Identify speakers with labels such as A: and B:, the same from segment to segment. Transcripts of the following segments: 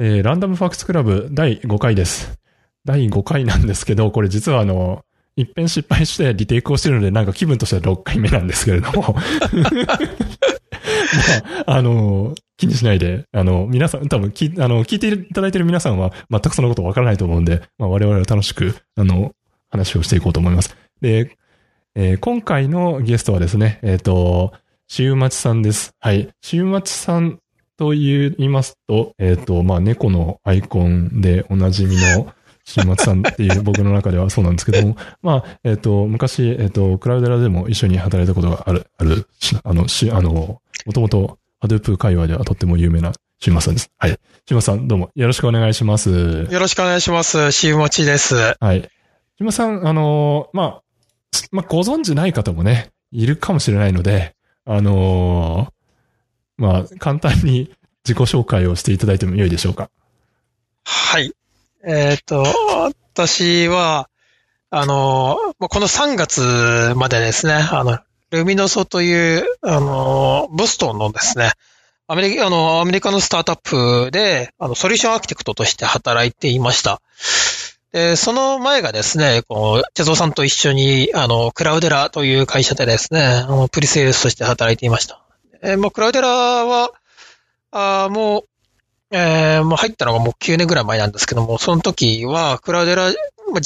A: えーランダムファクツクラブ第5回です。第5回なんですけど、これ実はあの、一遍失敗してリテイクをしてるので、なんか気分としては6回目なんですけれども。まあ、あの、気にしないで、あの、皆さん、多分き、あの、聞いていただいている皆さんは全くそのことわからないと思うんで、まあ我々は楽しく、あの、話をしていこうと思います。で、えー今回のゲストはですね、えっ、と、しゅうまちさんです。はい。しゅうまちさんと言いますと、えっ、と、まあ、猫のアイコンでおなじみのしゅうまちさんっていう 僕の中ではそうなんですけども、まあ、えっ、と、昔、えっ、と、クラウデラでも一緒に働いたことがある、ある、しあの、し、あの、もともと、ハドゥープ界隈ではとっても有名なしゅうまさんです。はい。しゅうまさん、どうもよろしくお願いします。
B: よろしくお願いします。シウモチです。
A: はい。しゅうまさん、あの、まあ、まあ、ご存知ない方もね、いるかもしれないので、あのまあ、簡単に自己紹介をしていただいても良いでしょうか。
B: はい。えっ、と、私は、あの、この3月までですね、あの、ルミノソという、あの、ボストンのですね、アメリカ、あの、アメリカのスタートアップで、あの、ソリューションアーキテクトとして働いていました。で、その前がですね、こう、チェゾさんと一緒に、あの、クラウデラという会社でですね、あの、プリセールスとして働いていました。えーもうクラウデラは、あもう、えー、もう入ったのがもう9年ぐらい前なんですけども、その時は、クラウデラ、ジ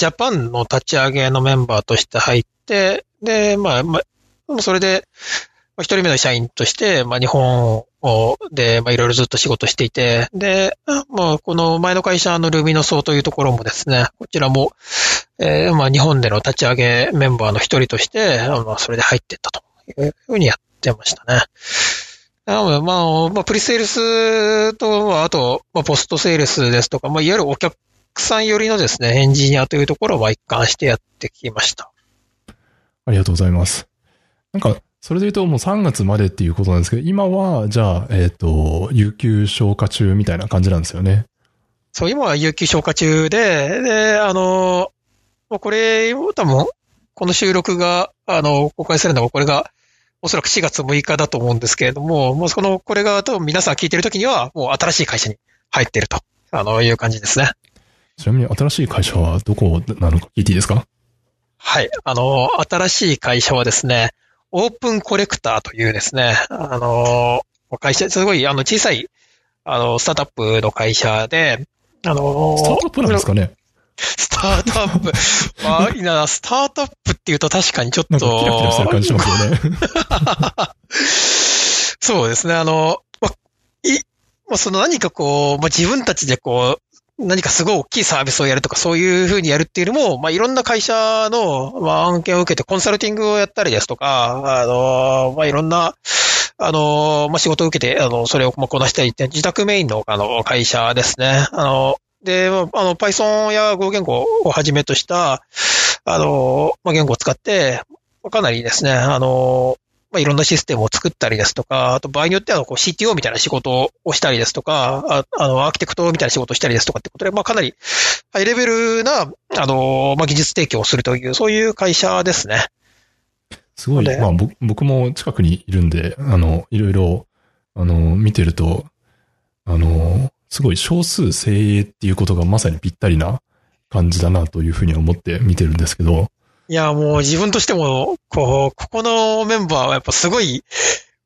B: ャパンの立ち上げのメンバーとして入って、で、まあ、まあ、それで、一人目の社員として、まあ、日本を、で、まあ、いろいろずっと仕事していて、で、まあ、この前の会社のルビノソーというところもですね、こちらも、えーまあ、日本での立ち上げメンバーの一人として、あまあ、それで入っていったというふうにやってましたね。なので、まあ、まあ、プリセールスと、まああと、まあ、ポストセールスですとか、まあ、いわゆるお客さん寄りのですね、エンジニアというところをまあ一貫してやってきました。
A: ありがとうございます。なんか、それで言うともう3月までっていうことなんですけど、今は、じゃあ、えっ、と、有給消化中みたいな感じなんですよね。
B: そう、今は有給消化中で、で、あの、まあこれ、多分、この収録が、あの、公開されるのが、これが、おそらく4月6日だと思うんですけれども、もうこの、これが多分皆さん聞いてるときには、もう新しい会社に入っていると、あの、いう感じですね。
A: ちなみに新しい会社はどこなのか聞いていいですか？
B: はい。あの、新しい会社はですね、オープンコレクターというですね、あの、会社、すごい、あの、小さい、あの、スタートアップの会社で、あの、
A: スタートアップなんですかね？
B: スタートアップ。まあ、いいな、スタートアップっていうと確かにちょっと。
A: キラキラしてる感じしますよね。
B: そうですね、あの、まあ、い、まあ、その何かこう、まあ、自分たちでこう、何かすごい大きいサービスをやるとか、そういうふうにやるっていうよりも、まあ、いろんな会社の、まあ、案件を受けてコンサルティングをやったりですとか、あの、まあ、いろんな、あの、まあ、仕事を受けて、あの、それをまあこなしたりって、自宅メインの、あの、会社ですね。あの、で、まああの、Python や Go 言語をはじめとした、あの、まあ、言語を使って、まあかなりですね、あの、まあ、いろんなシステムを作ったりですとか、あと場合によってはこう CTO みたいな仕事をしたりですとか、ああの、アーキテクトみたいな仕事をしたりですとかってことで、まあ、かなりハイレベルな、あの、まあ、技術提供をするという、そういう会社ですね。
A: すごい、
B: で
A: まあ僕僕も近くにいるんで、あの、いろいろ、あの、見てると、あの、すごい少数精鋭っていうことがまさにぴったりな感じだなというふうに思って見てるんですけど、
B: いや、もう自分としても、こう、ここのメンバーはやっぱすごい、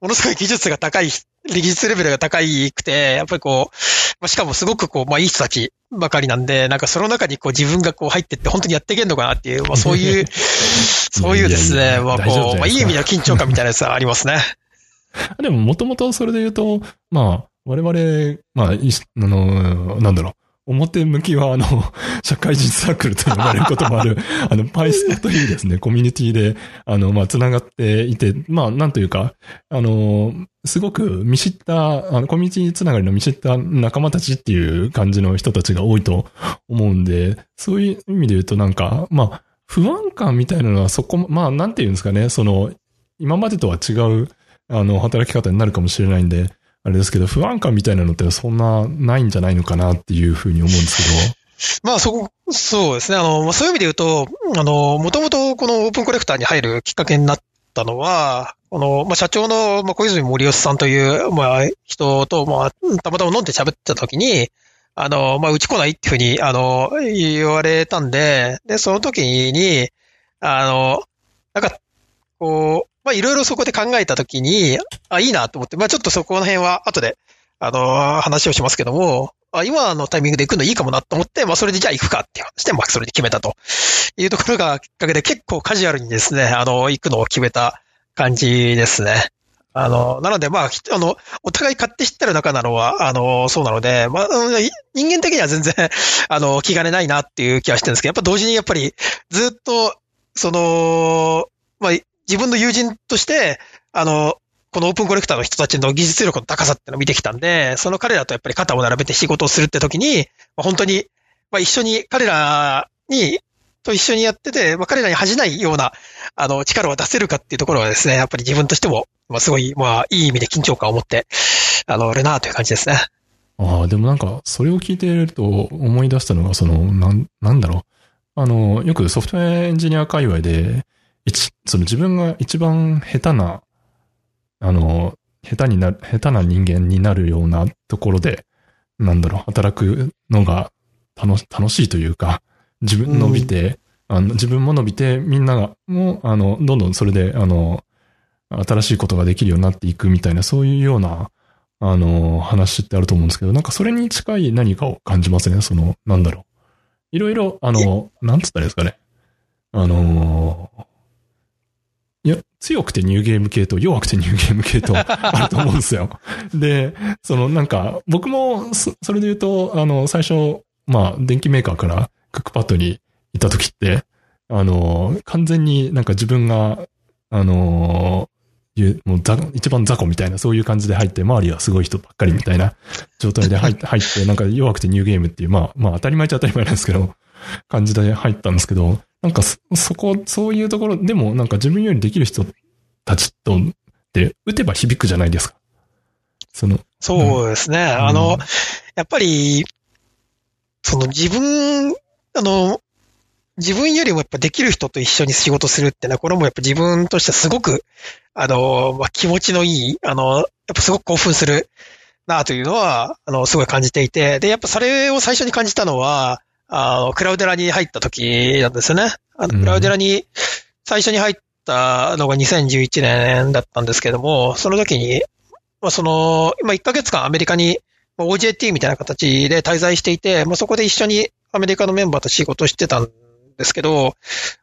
B: ものすごい技術が高い、技術レベルが高いくて、やっぱりこう、まあしかもすごくこう、まあいい人たちばかりなんで、なんかその中にこう自分がこう入ってって本当にやっていけんのかなっていう、まあそういう、そういうですね、
A: いやいやいや
B: まあこう、まあいい意味での緊張感みたいなやつはありますね。
A: でももともとそれで言うと、まあ、我々、まあ、いしあの、なんだろう、表向きはあの、社会人サークルと呼ばれることもある、あの、パイスというですね、コミュニティで、あの、まあ、繋がっていて、まあ、なんというか、あの、すごく見知った、あの、コミュニティつながりの見知った仲間たちっていう感じの人たちが多いと思うんで、そういう意味で言うとなんか、まあ、不安感みたいなのはそこ、まあ、なんていうんですかね、その、今までとは違う、あの、働き方になるかもしれないんで、あれですけど、不安感みたいなのってそんなないんじゃないのかなっていうふうに思うんですけど
B: まあそこ、そうですね。あの、まあそういう意味で言うと、あの、もともとこのオープンコレクターに入るきっかけになったのは、この、まあ社長の、まあ小泉森吉さんという、まあ人と、まあ、たまたま飲んで喋ってた時に、あの、まあ、打ち来ないっていうふうに、あの、言われたんで、で、その時に、あの、なんか、こう、まあ、いろいろそこで考えた時に、あ、いいなと思って、まあ、ちょっとそこの辺は後で、あの、話をしますけども、あ、今のタイミングで行くのいいかもなと思って、まあ、それでじゃあ行くかっていう話で、まあ、それで決めたというところがきっかけで結構カジュアルにですね、あの、行くのを決めた感じですね。あの、なので、まあ、あの、お互い勝手知ってる仲なのは、あの、そうなので、まあ、人間的には全然、あの、気兼ねないなっていう気はしてるんですけど、やっぱ同時にやっぱり、ずっと、その、まあ、自分の友人として、あの、このオープンコレクターの人たちの技術力の高さっていうのを見てきたんで、その彼らとやっぱり肩を並べて仕事をするって時に、まあ、本当に、まあ、一緒に彼らにと一緒にやってて、まあ、彼らに恥じないような、あの、力を出せるかっていうところはですね、やっぱり自分としても、まあ、すごい、まあ、いい意味で緊張感を持って、あの、るなという感じですね。
A: ああ、でもなんか、それを聞いていると思い出したのが、その、なん、なんだろう。あの、よくソフトウェアエンジニア界隈で、一、その自分が一番下手な、あの、下手になる、下手な人間になるようなところで、なんだろう、働くのが楽楽しいというか、自分伸びて、うん、あの自分も伸びて、みんなが、もう、あの、どんどんそれで、あの、新しいことができるようになっていくみたいな、そういうような、あの、話ってあると思うんですけど、なんかそれに近い何かを感じますね。その、なんだろう。いろいろ、あの、なんつったらいいですかね。あのいや、強くてニューゲーム系と弱くてニューゲーム系とあると思うんですよ。で、そのなんか、僕もそ、それで言うと、あの、最初、まあ、電機メーカーからクックパッドにいた時って、あの、完全になんか自分が、あの、もう一番雑魚みたいな、そういう感じで入って、周りはすごい人ばっかりみたいな状態で入って、入って、なんか弱くてニューゲームっていう、まあ、まあ当たり前っちゃ当たり前なんですけど、感じで入ったんですけど、なんかそ、そこ、そういうところでもなんか自分よりできる人たちと、で、打てば響くじゃないですか。
B: その。そうですね。うん、あの、やっぱり、その自分あの、自分よりもやっぱできる人と一緒に仕事するってのは、これもやっぱ自分としてはすごく、あの、まあ、気持ちのいい、あの、やっぱすごく興奮するなというのは、あの、すごい感じていて、で、やっぱそれを最初に感じたのは、あの、クラウデラに入った時なんですよね。あの、クラウデラに最初に入ったのが2011年だったんですけども、その時に、まあ、その、今1ヶ月間アメリカに OJT みたいな形で滞在していて、まあ、そこで一緒にアメリカのメンバーと仕事してたんですけど、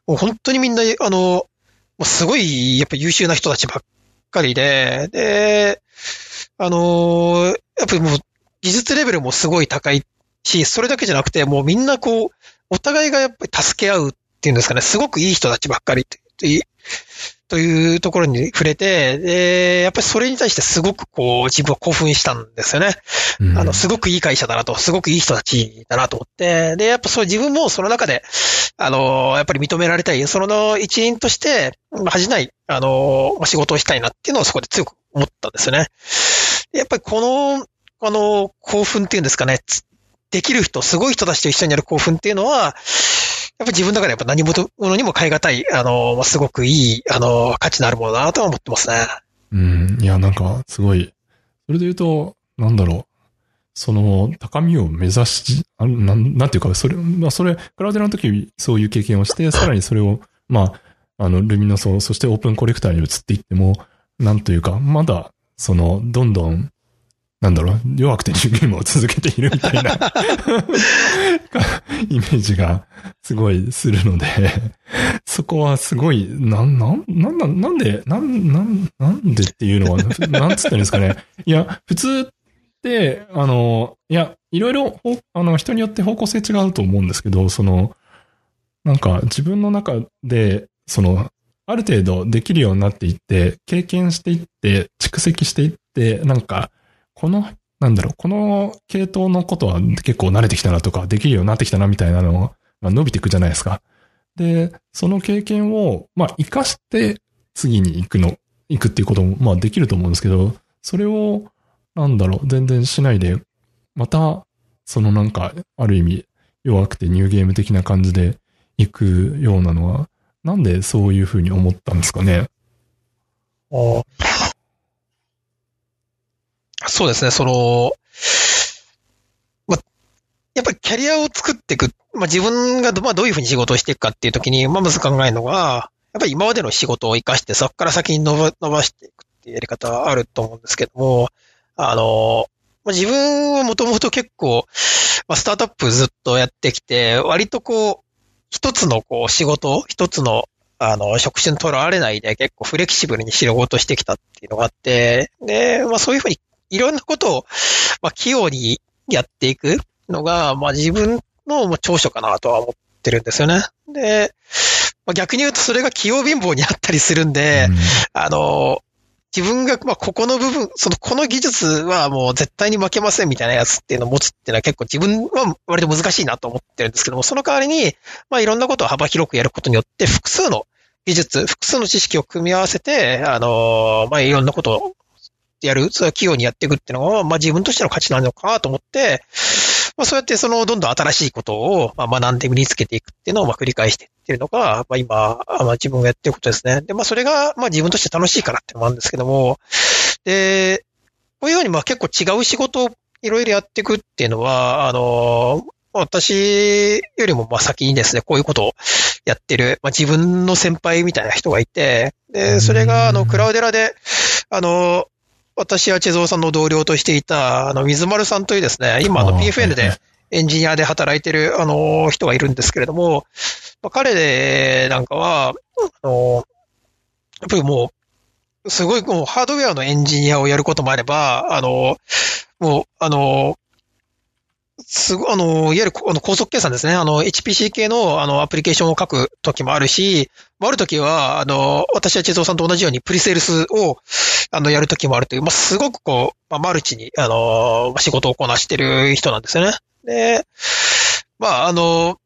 B: もう本当にみんな、あの、もうすごい、やっぱ優秀な人たちばっかりで、で、あの、やっぱりもう技術レベルもすごい高いし、それだけじゃなくて、もうみんなこう、お互いがやっぱり助け合うっていうんですかね、すごくいい人たちばっかりってというところに触れて、で、やっぱりそれに対してすごくこう、自分は興奮したんですよね。うん、あの、すごくいい会社だなと、すごくいい人たちだなと思って、で、やっぱそう自分もその中で、あの、やっぱり認められたい、その一員として、恥じない、あの、仕事をしたいなっていうのをそこで強く思ったんですよね。やっぱりこの、あの、興奮っていうんですかね、できる人、すごい人たちと一緒にやる興奮っていうのは、やっぱ自分の中でやっぱ何事にも変え難い、あの、すごくいい、あの、価値のあるものだなとは思ってますね。
A: うん。いや、なんか、すごい。それで言うと、なんだろう。その、高みを目指し、あなん、なんていうか、それ、まあ、それ、クラウデラの時、そういう経験をして、さらにそれを、まあ、あの、ルミノソ、そしてオープンコレクターに移っていっても、なんというか、まだ、その、どんどん、なんだろう、弱くてニューゲームを続けているみたいな イメージがすごいするのでそこはすごい、なん、なん、なん、なんで、なん、なん、なんでっていうのは、なんつったんですかね。いや、普通って、あの、いや、いろいろ、あの、人によって方向性違うと思うんですけど、その、なんか自分の中で、その、ある程度できるようになっていって、経験していって、蓄積していって、なんか、この、なんだろう、この系統のことは結構慣れてきたなとか、できるようになってきたなみたいなのが伸びていくじゃないですか。で、その経験を、まあ、活かして次に行くの、行くっていうことも、まあ、できると思うんですけど、それを、なんだろう、全然しないで、また、そのなんか、ある意味、弱くてニューゲーム的な感じで行くようなのは、なんでそういうふうに思ったんですかね？
B: あそうですね、その、ま、やっぱりキャリアを作っていく、まあ、自分がど,、まあ、どういうふうに仕事をしていくかっていうときに、まあ、まず考えるのが、やっぱり今までの仕事を活かして、そこから先に伸ば伸ばしていくっていうやり方はあると思うんですけども、あの、まあ、自分はもともと結構、まあ、スタートアップずっとやってきて、割とこう、一つのこう仕事、一つのあの、職種にとらわれないで結構フレキシブルに仕事してきたっていうのがあって、で、まあそういうふうにいろんなことを、まあ器用にやっていくのが、まあ自分の長所かなとは思ってるんですよね。で、まあ、逆に言うとそれが器用貧乏にあったりするんで、うん、あの、自分が、まあ、ここの部分、その、この技術はもう絶対に負けませんみたいなやつっていうのを持つっていうのは結構自分は割と難しいなと思ってるんですけども、その代わりに、まあ、いろんなことを幅広くやることによって、複数の技術、複数の知識を組み合わせて、あの、まあ、いろんなことをやる、それは企業にやっていくっていうのが、まあ、自分としての価値なのかなと思って、まあ、そうやってその、どんどん新しいことを、まあ、学んで身につけていくっていうのを、まあ、繰り返していってるのが、まあ、今、まあ、自分がやってることですね。で、まあ、それが、まあ、自分として楽しいからっていうのもあるんですけども、で、こういうように、まあ、結構違う仕事をいろいろやっていくっていうのは、あの、私よりもまあ先にですね、こういうことをやってる、まあ自分の先輩みたいな人がいて、で、それがあの、クラウデラで、あの、私やチェゾーさんの同僚としていた、あの、水丸さんというですね、今あの PFN でエンジニアで働いてる、あの、人がいるんですけれども、まあ、彼なんかは、あの、やっぱりもう、すごいもうハードウェアのエンジニアをやることもあれば、あの、もう、あの、すご、あの、いわゆるあの高速計算ですね。あの、HPC 系のあのアプリケーションを書くときもあるし、あるときは、あの、私は千蔵さんと同じようにプリセールスを、あの、やるときもあるという、まあ、すごくこう、まあ、マルチに、あの、仕事をこなしてる人なんですよね。で、まあ、あの、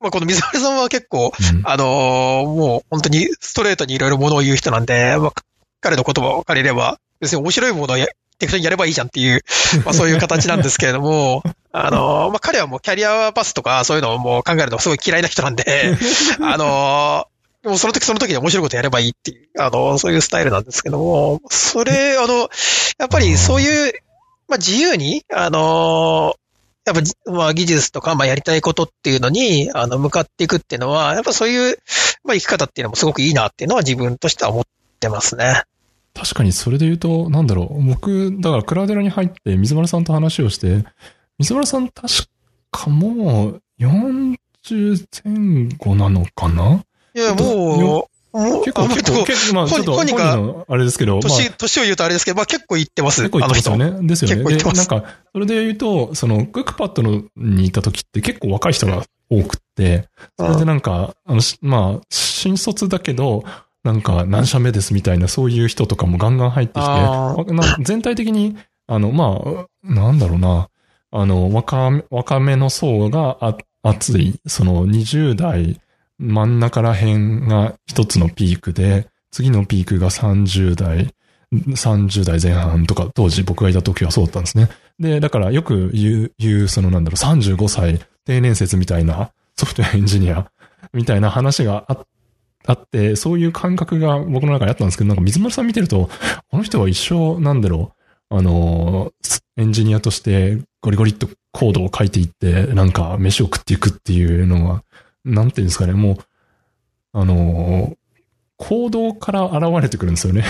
B: まあ、この水原さんは結構、うん、あの、もう本当にストレートにいろいろものを言う人なんで、まあ、彼の言葉を借りれば、別に面白いものを適当にやればいいじゃんっていう、まあそういう形なんですけれども、あの、まあ彼はもうキャリアパスとかそういうのをもう考えるのすごい嫌いな人なんで、あの、もうその時その時で面白いことやればいいっていう、あの、そういうスタイルなんですけども、それ、あの、やっぱりそういう、まあ自由に、あの、やっぱ、まあ技術とか、まあやりたいことっていうのに、あの、向かっていくっていうのは、やっぱそういう、まあ生き方っていうのもすごくいいなっていうのは自分としては思ってますね。
A: 確かにそれで言うと、なんだろう。僕、だからクラウデラに入って水丸さんと話をして、水丸さん確かもう40前後なのかな？
B: いや、も
A: う、結構、結構、結構、まあ、ちょっと、本人のあれですけど、
B: 年、年を言うとあれですけど、まあ結構言ってます。
A: 結構言ってますよね。ですよね。で、なんか、それで言うと、その、クックパッドのにいた時って結構若い人が多くって、それでなんか、あの、まあ、新卒だけど、なんか何社目ですみたいなそういう人とかもガンガン入ってきて、全体的に、あの、まあ、なんだろうな、あの、若、若めの層が熱い、その20代真ん中ら辺が一つのピークで、次のピークが30代、30代前半とか、当時僕がいた時はそうだったんですね。で、だからよく言う、言う、そのなんだろう、35歳定年説みたいなソフトウェアエンジニアみたいな話があっあって、そういう感覚が僕の中にあったんですけど、なんか水丸さん見てると、この人は一生、なんだろう、あの、エンジニアとしてゴリゴリっとコードを書いていって、なんか飯を食っていくっていうのが、なんていうんですかね、もう、あの、行動から現れてくるんですよね。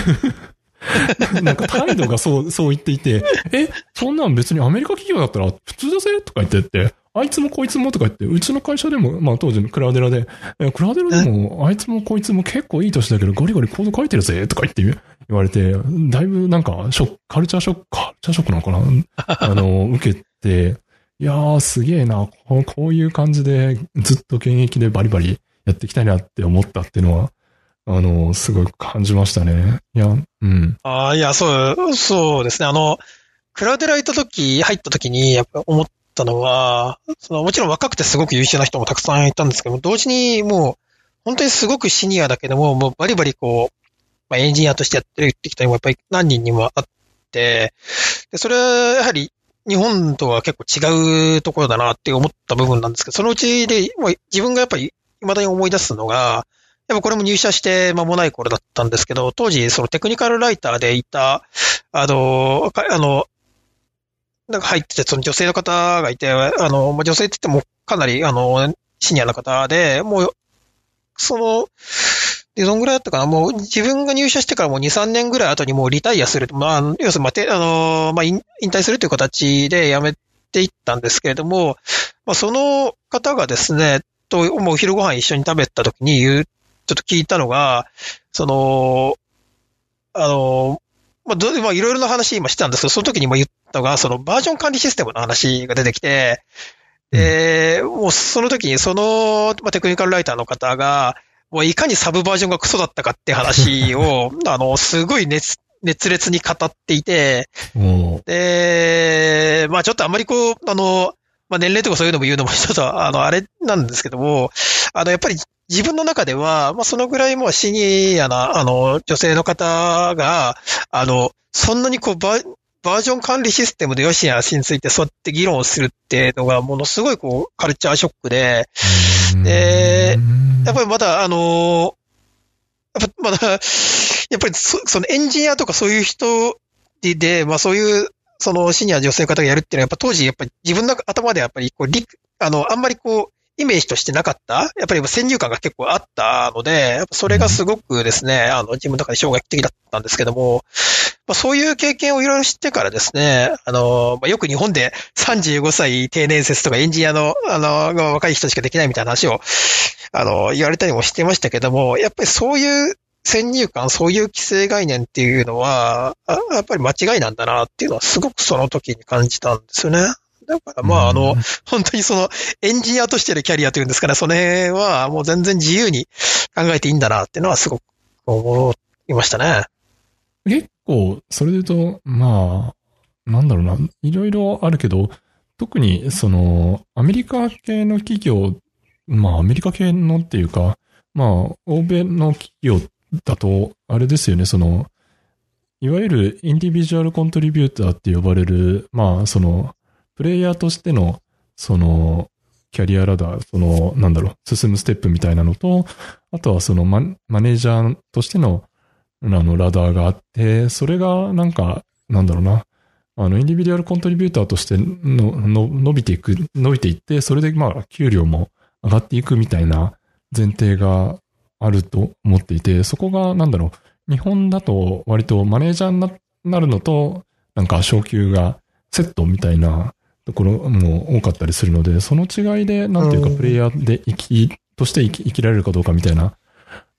A: なんか態度がそう、そう言っていて、え、そんなん別にアメリカ企業だったら普通だぜとか言ってって、あいつもこいつもとか言って、うちの会社でも、まあ当時のクラウデラで、クラウデラでも、あいつもこいつも結構いい年だけど、ゴリゴリコード書いてるぜとか言って言われて、だいぶなんか、ショック、カルチャーショック、カルチャーショックなのかな？あの、受けて、いやーすげえなこ、こういう感じでずっと現役でバリバリやっていきたいなって思ったっていうのは、あの、すごい感じましたね。いや、うん。
B: ああ、いや、そう、そうですね。あの、クラウデラ行った時、入った時に、やっぱ思ったのは、その、もちろん若くてすごく優秀な人もたくさんいたんですけど、同時にもう、本当にすごくシニアだけども、もうバリバリこう、まあ、エンジニアとしてやってるって人もやっぱり何人にもあって、で、それはやはり日本とは結構違うところだなって思った部分なんですけど、そのうちで、もう自分がやっぱり未だに思い出すのが、やっぱこれも入社して間もない頃だったんですけど、当時そのテクニカルライターでいた、あの、あの、なんか入ってて、その女性の方がいて、あの、まあ、女性って言ってもかなり、あの、シニアな方で、もう、その、で、どんぐらいだったかなもう自分が入社してからもう2、3年ぐらい後にもうリタイアする。まあ、要するに、まあ、てあの、まあ、引退するという形で辞めていったんですけれども、まあ、その方がですね、と、もう昼ご飯一緒に食べた時に言う、ちょっと聞いたのが、その、あの、まあ、いろいろな話今してたんですけど、その時にも言っのが、そのバージョン管理システムの話が出てきて、で、もうその時にその、まあ、テクニカルライターの方が、もういかにサブバージョンがクソだったかって話を、あの、すごい熱、熱烈に語っていて、で、まあちょっとあんまりこう、あの、まあ年齢とかそういうのも言うのも ちょっと、あの、あれなんですけども、あの、やっぱり自分の中では、まあそのぐらいもうシニアな、あの、女性の方が、あの、そんなにこうバ、バージョン管理システムでよしやしについてそうやって議論するっていうのが、ものすごいこう、カルチャーショックで、で、やっぱりまだ、あの、やっぱまだ、やっぱりそそのエンジニアとかそういう人で、まあそういう、そのシニア女性の方がやるっていうのは、やっぱ当時、やっぱり自分の頭でやっぱりこう、あの、あんまりこう、イメージとしてなかった。やっぱり先入観が結構あったので、それがすごくですね、あの、自分の中で衝撃的だったんですけども、まあ、そういう経験をいろいろ知ってからですね、あの、まあ、よく日本で35歳定年説とかエンジニアの、あの、若い人しかできないみたいな話を、あの、言われたりもしてましたけども、やっぱりそういう先入観、そういう規制概念っていうのは、やっぱり間違いなんだなっていうのはすごくその時に感じたんですよね。だからまあ、あの、本当にその、エンジニアとしてのキャリアというんですかね、それはもう全然自由に考えていいんだなっていうのはすごく思いましたね。
A: 結構、それで言うと、まあ、なんだろうな、いろいろあるけど、特に、その、アメリカ系の企業、まあ、アメリカ系のっていうか、まあ、欧米の企業だと、あれですよね、その、いわゆるインディビジュアルコントリビューターって呼ばれる、まあ、その、プレイヤーとしての、その、キャリアラダー、その、なんだろう、進むステップみたいなのと、あとはそのママネージャーとしての、あの、ラダーがあって、それがなんか、なんだろうな、あの、インディビデュアルコントリビューターとしての、の、伸びていく、伸びていって、それでまあ、給料も上がっていくみたいな前提があると思っていて、そこが、なんだろう、日本だと割とマネージャーになるのと、なんか昇給がセットみたいなところも多かったりするので、その違いで、なんていうか、プレイヤーで生き、として生き生きられるかどうかみたいな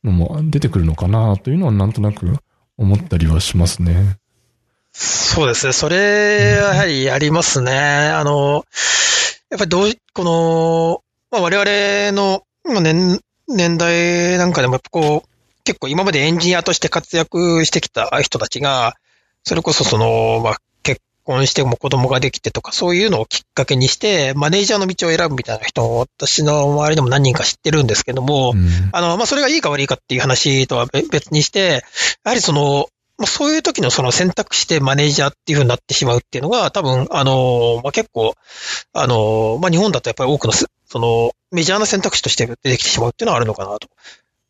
A: のも出てくるのかなというのはなんとなく思ったりはしますね。
B: そうですね。それはやはりありますね。あの、やっぱりどう、この、まあ、我々の年、年代なんかでもこう、結構今までエンジニアとして活躍してきた人たちが、それこそその、まあ、結婚しても子供ができてとか、そういうのをきっかけにして、マネージャーの道を選ぶみたいな人を私の周りでも何人か知ってるんですけども、うん、あの、まあ、それがいいか悪いかっていう話とは別にして、やはりその、まあ、そういう時のその選択肢でマネージャーっていう風になってしまうっていうのが、多分、あの、まあ、結構、あの、まあ、日本だとやっぱり多くの、その、メジャーな選択肢として出てきてしまうっていうのはあるのかなと。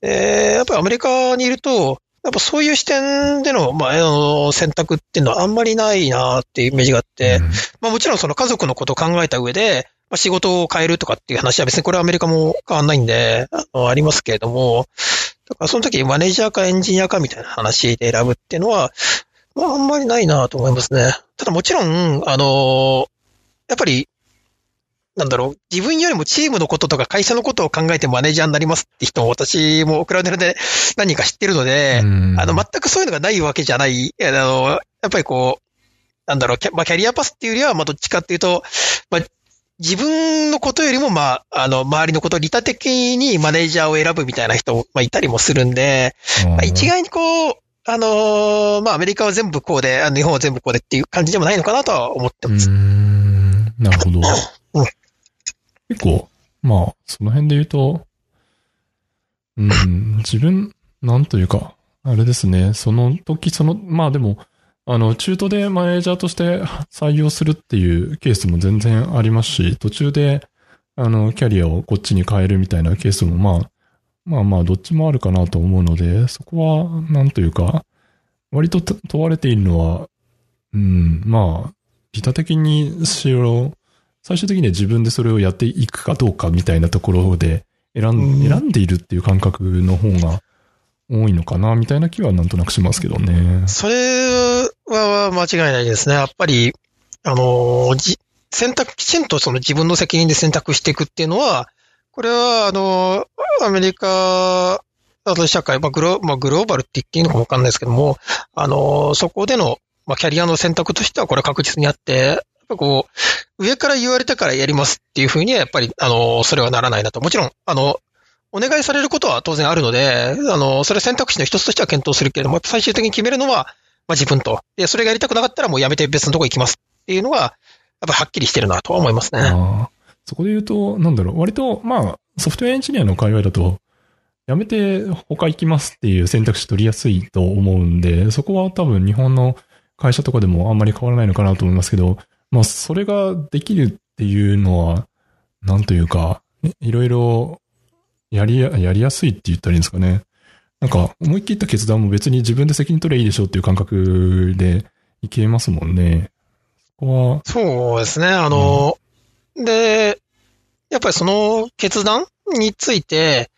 B: えー、やっぱりアメリカにいると、やっぱそういう視点での、まあ、あの、選択っていうのはあんまりないなっていうイメージがあって、うん、まあもちろんその家族のことを考えた上で、まあ、仕事を変えるとかっていう話は別にこれはアメリカも変わんないんで、あの、ありますけれども、だからその時マネージャーかエンジニアかみたいな話で選ぶっていうのは、まああんまりないなと思いますね。ただもちろん、あの、やっぱり、なんだろう、自分よりもチームのこととか会社のことを考えてマネージャーになりますって人も私もクラウドで何人か知ってるので、あの、全くそういうのがないわけじゃない。あの、やっぱりこう、なんだろう、キャ,、まあ、キャリアパスっていうよりは、まあ、どっちかっていうと、まあ、自分のことよりも、まあ、あの、周りのこと、利他的にマネージャーを選ぶみたいな人、まあ、いたりもするんで、まあ、一概にこう、あのー、まあ、アメリカは全部こうで、あの日本は全部こうでっていう感じでもないのかなとは思ってます。
A: うん、なるほど。結構、まあ、その辺で言うと、うん、自分、なんというか、あれですね、その時、その、まあでも、あの、中途でマネージャーとして採用するっていうケースも全然ありますし、途中で、あの、キャリアをこっちに変えるみたいなケースもまあ、まあまあ、どっちもあるかなと思うので、そこは、なんというか、割と問われているのは、うん、まあ、利他的にしろ、最終的には自分でそれをやっていくかどうかみたいなところで選ん,、選んでいるっていう感覚の方が多いのかな、みたいな気はなんとなくしますけどね。
B: それは間違いないですね。やっぱり、あの、じ、選択、きちんとその自分の責任で選択していくっていうのは、これは、あの、アメリカ、あと社会、まあグロ、まあ、グローバルって言っていいのかもわかんないですけども、あの、そこでの、まあ、キャリアの選択としてはこれ確実にあって、ぱこう、上から言われたからやりますっていうふうには、やっぱり、あの、それはならないなと。もちろん、あの、お願いされることは当然あるので、あの、それは選択肢の一つとしては検討するけれども、最終的に決めるのは、まあ、自分と。で、それがやりたくなかったらもうやめて別のとこ行きますっていうのが、やっぱはっきりしてるなとは思いますね。
A: そこで言うと、なんだろう、割と、まあ、ソフトウェアエンジニアの界隈だと、やめて他行きますっていう選択肢取りやすいと思うんで、そこは多分日本の会社とかでもあんまり変わらないのかなと思いますけど、まあ、それができるっていうのは、なんというか、いろいろやりや、やりやすいって言ったらいいんですかね。なんか、思い切った決断も別に自分で責任取ればいいでしょっていう感覚でいけますもんね。
B: そこは。そうですね。あの、うん、で、やっぱりその決断について、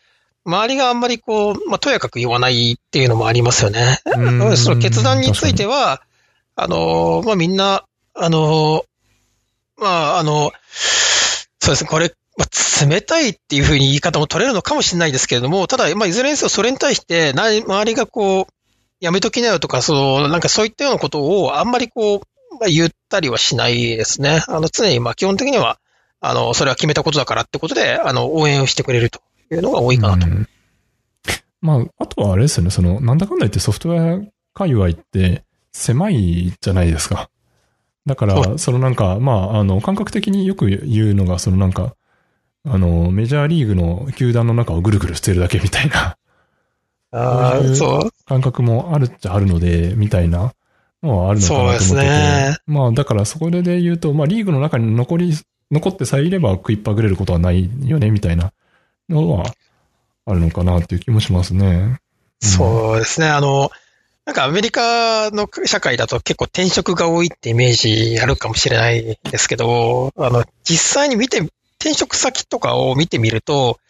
B: 周りがあんまりこう、まあ、とやかく言わないっていうのもありますよね。その決断については、あの、まあ、みんな、あの、まあ、あの、そうですね、これ、まあ、冷たいっていうふうに言い方も取れるのかもしれないですけれども、ただ、まあ、いずれにせよそれに対して、な、周りがこう、やめときなよとか、そう、なんかそういったようなことをあんまりこう、まあ、言ったりはしないですね。あの、常に、まあ、基本的には、あの、それは決めたことだからってことで、あの、応援をしてくれるというのが多いかなと。
A: まあ、あとはあれですよね、その、なんだかんだ言ってソフトウェア界隈って狭いじゃないですか。だから、そのなんか、まあ、あの、感覚的によく言うのが、そのなんか、あの、メジャーリーグの球団の中をぐるぐるしてるだけみたいな。
B: ああ、そう。
A: 感覚もあるっちゃあるので、みたいなのはあるのかなと思ってて。そうですね。まあ、だからそこで言うと、まあ、リーグの中に残り、残ってさえいれば食いっぱぐれることはないよね、みたいなのはあるのかなっていう気もしますね。うん、
B: そうですね。あの、なんかアメリカの社会だと結構転職が多いってイメージあるかもしれないですけど、あの、実際に見て転職先とかを見てみると、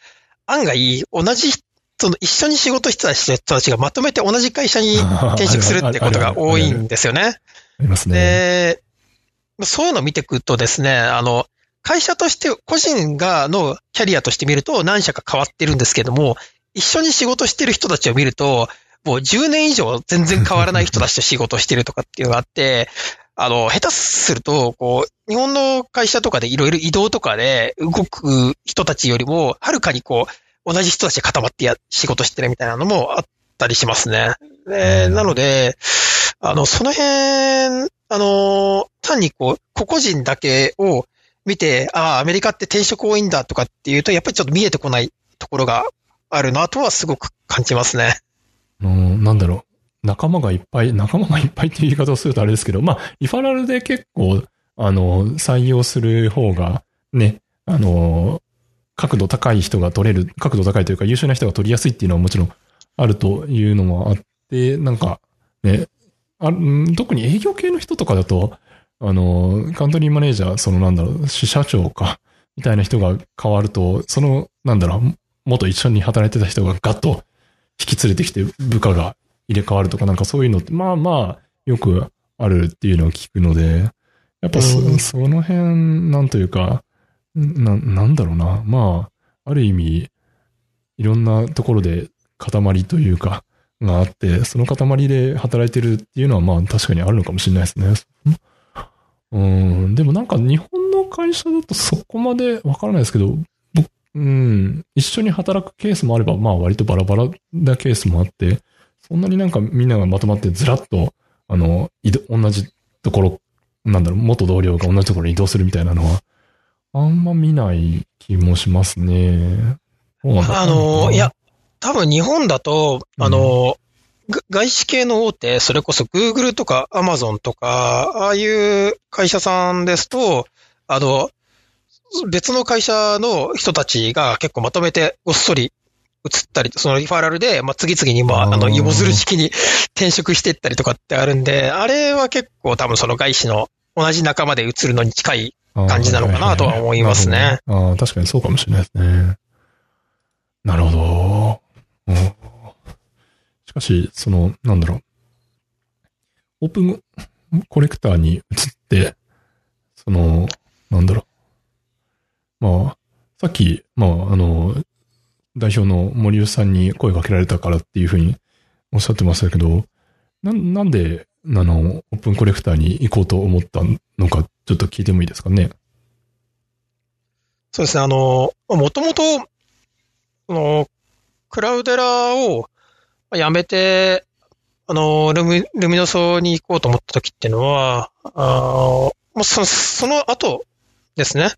B: 案外同じ、その一緒に仕事してた人たちがまとめて同じ会社に転職するってことが多いんですよね。あ
A: りますね。
B: で、そういうのを見ていくとですね、あの、会社として、個人がのキャリアとして見ると何社か変わってるんですけども、一緒に仕事してる人たちを見ると、もう10年以上全然変わらない人たちと仕事してるとかっていうのがあって、あの、下手すると、こう、日本の会社とかでいろいろ移動とかで動く人たちよりも、はるかにこう、同じ人たちで固まってや、仕事してるみたいなのもあったりしますね。で、なので、あの、その辺、あの、単にこう、個々人だけを見て、ああ、アメリカって転職多いんだとかっていうと、やっぱりちょっと見えてこないところがあるなとはすごく感じますね。
A: うん、なんだろう。仲間がいっぱい、仲間がいっぱいっていう言い方をするとあれですけど、まあ、リファラルで結構、あの、採用する方が、ね、あの、角度高い人が取れる、角度高いというか優秀な人が取りやすいっていうのはもちろんあるというのもあって、なんか、ね、あ特に営業系の人とかだと、あの、カントリーマネージャー、そのなんだろう、支社長か、みたいな人が変わると、その、なんだろう、元一緒に働いてた人がガッと引き連れてきて部下が入れ替わるとかなんかそういうのって、まあまあ、よくあるっていうのを聞くので、やっぱそ,、その辺、なんというか、な、なんだろうな。まあ、ある意味、いろんなところで塊というか、があって、その塊で働いてるっていうのはまあ確かにあるのかもしれないですね。うん、でもなんか日本の会社だとそこまでわからないですけど、うん、一緒に働くケースもあれば、まあ割とバラバラなケースもあって、そんなになんかみんながまとまってずらっと、あの、同じところ、なんだろう、元同僚が同じところに移動するみたいなのは、あんま見ない気もしますね。
B: あの、いや、多分日本だと、あの、うん、外資系の大手、それこそ Google とか Amazon とか、ああいう会社さんですと、あの、別の会社の人たちが結構まとめてごっそり移ったり、そのリファラルで、まあ、次々に、まあ、あの、芋づる式に転職していったりとかってあるんで、あれは結構多分その外資の同じ仲間で映るのに近い感じなのかなとは思いますね。
A: ああー確かにそうかもしれないですね。なるほど。うんしかし、その、なんだろう。オープンコレクターに移って、その、なんだろう。まあ、さっき、まあ、あの、代表の森内さんに声かけられたからっていうふうにおっしゃってましたけど、な、なんで、あの、オープンコレクターに行こうと思ったのか、ちょっと聞いてもいいですかね。
B: そうですね、あの、もともと、その、クラウデラを辞めて、あの、ルミ、ルミノソに行こうと思った時っていうのは、あもうそその後ですね、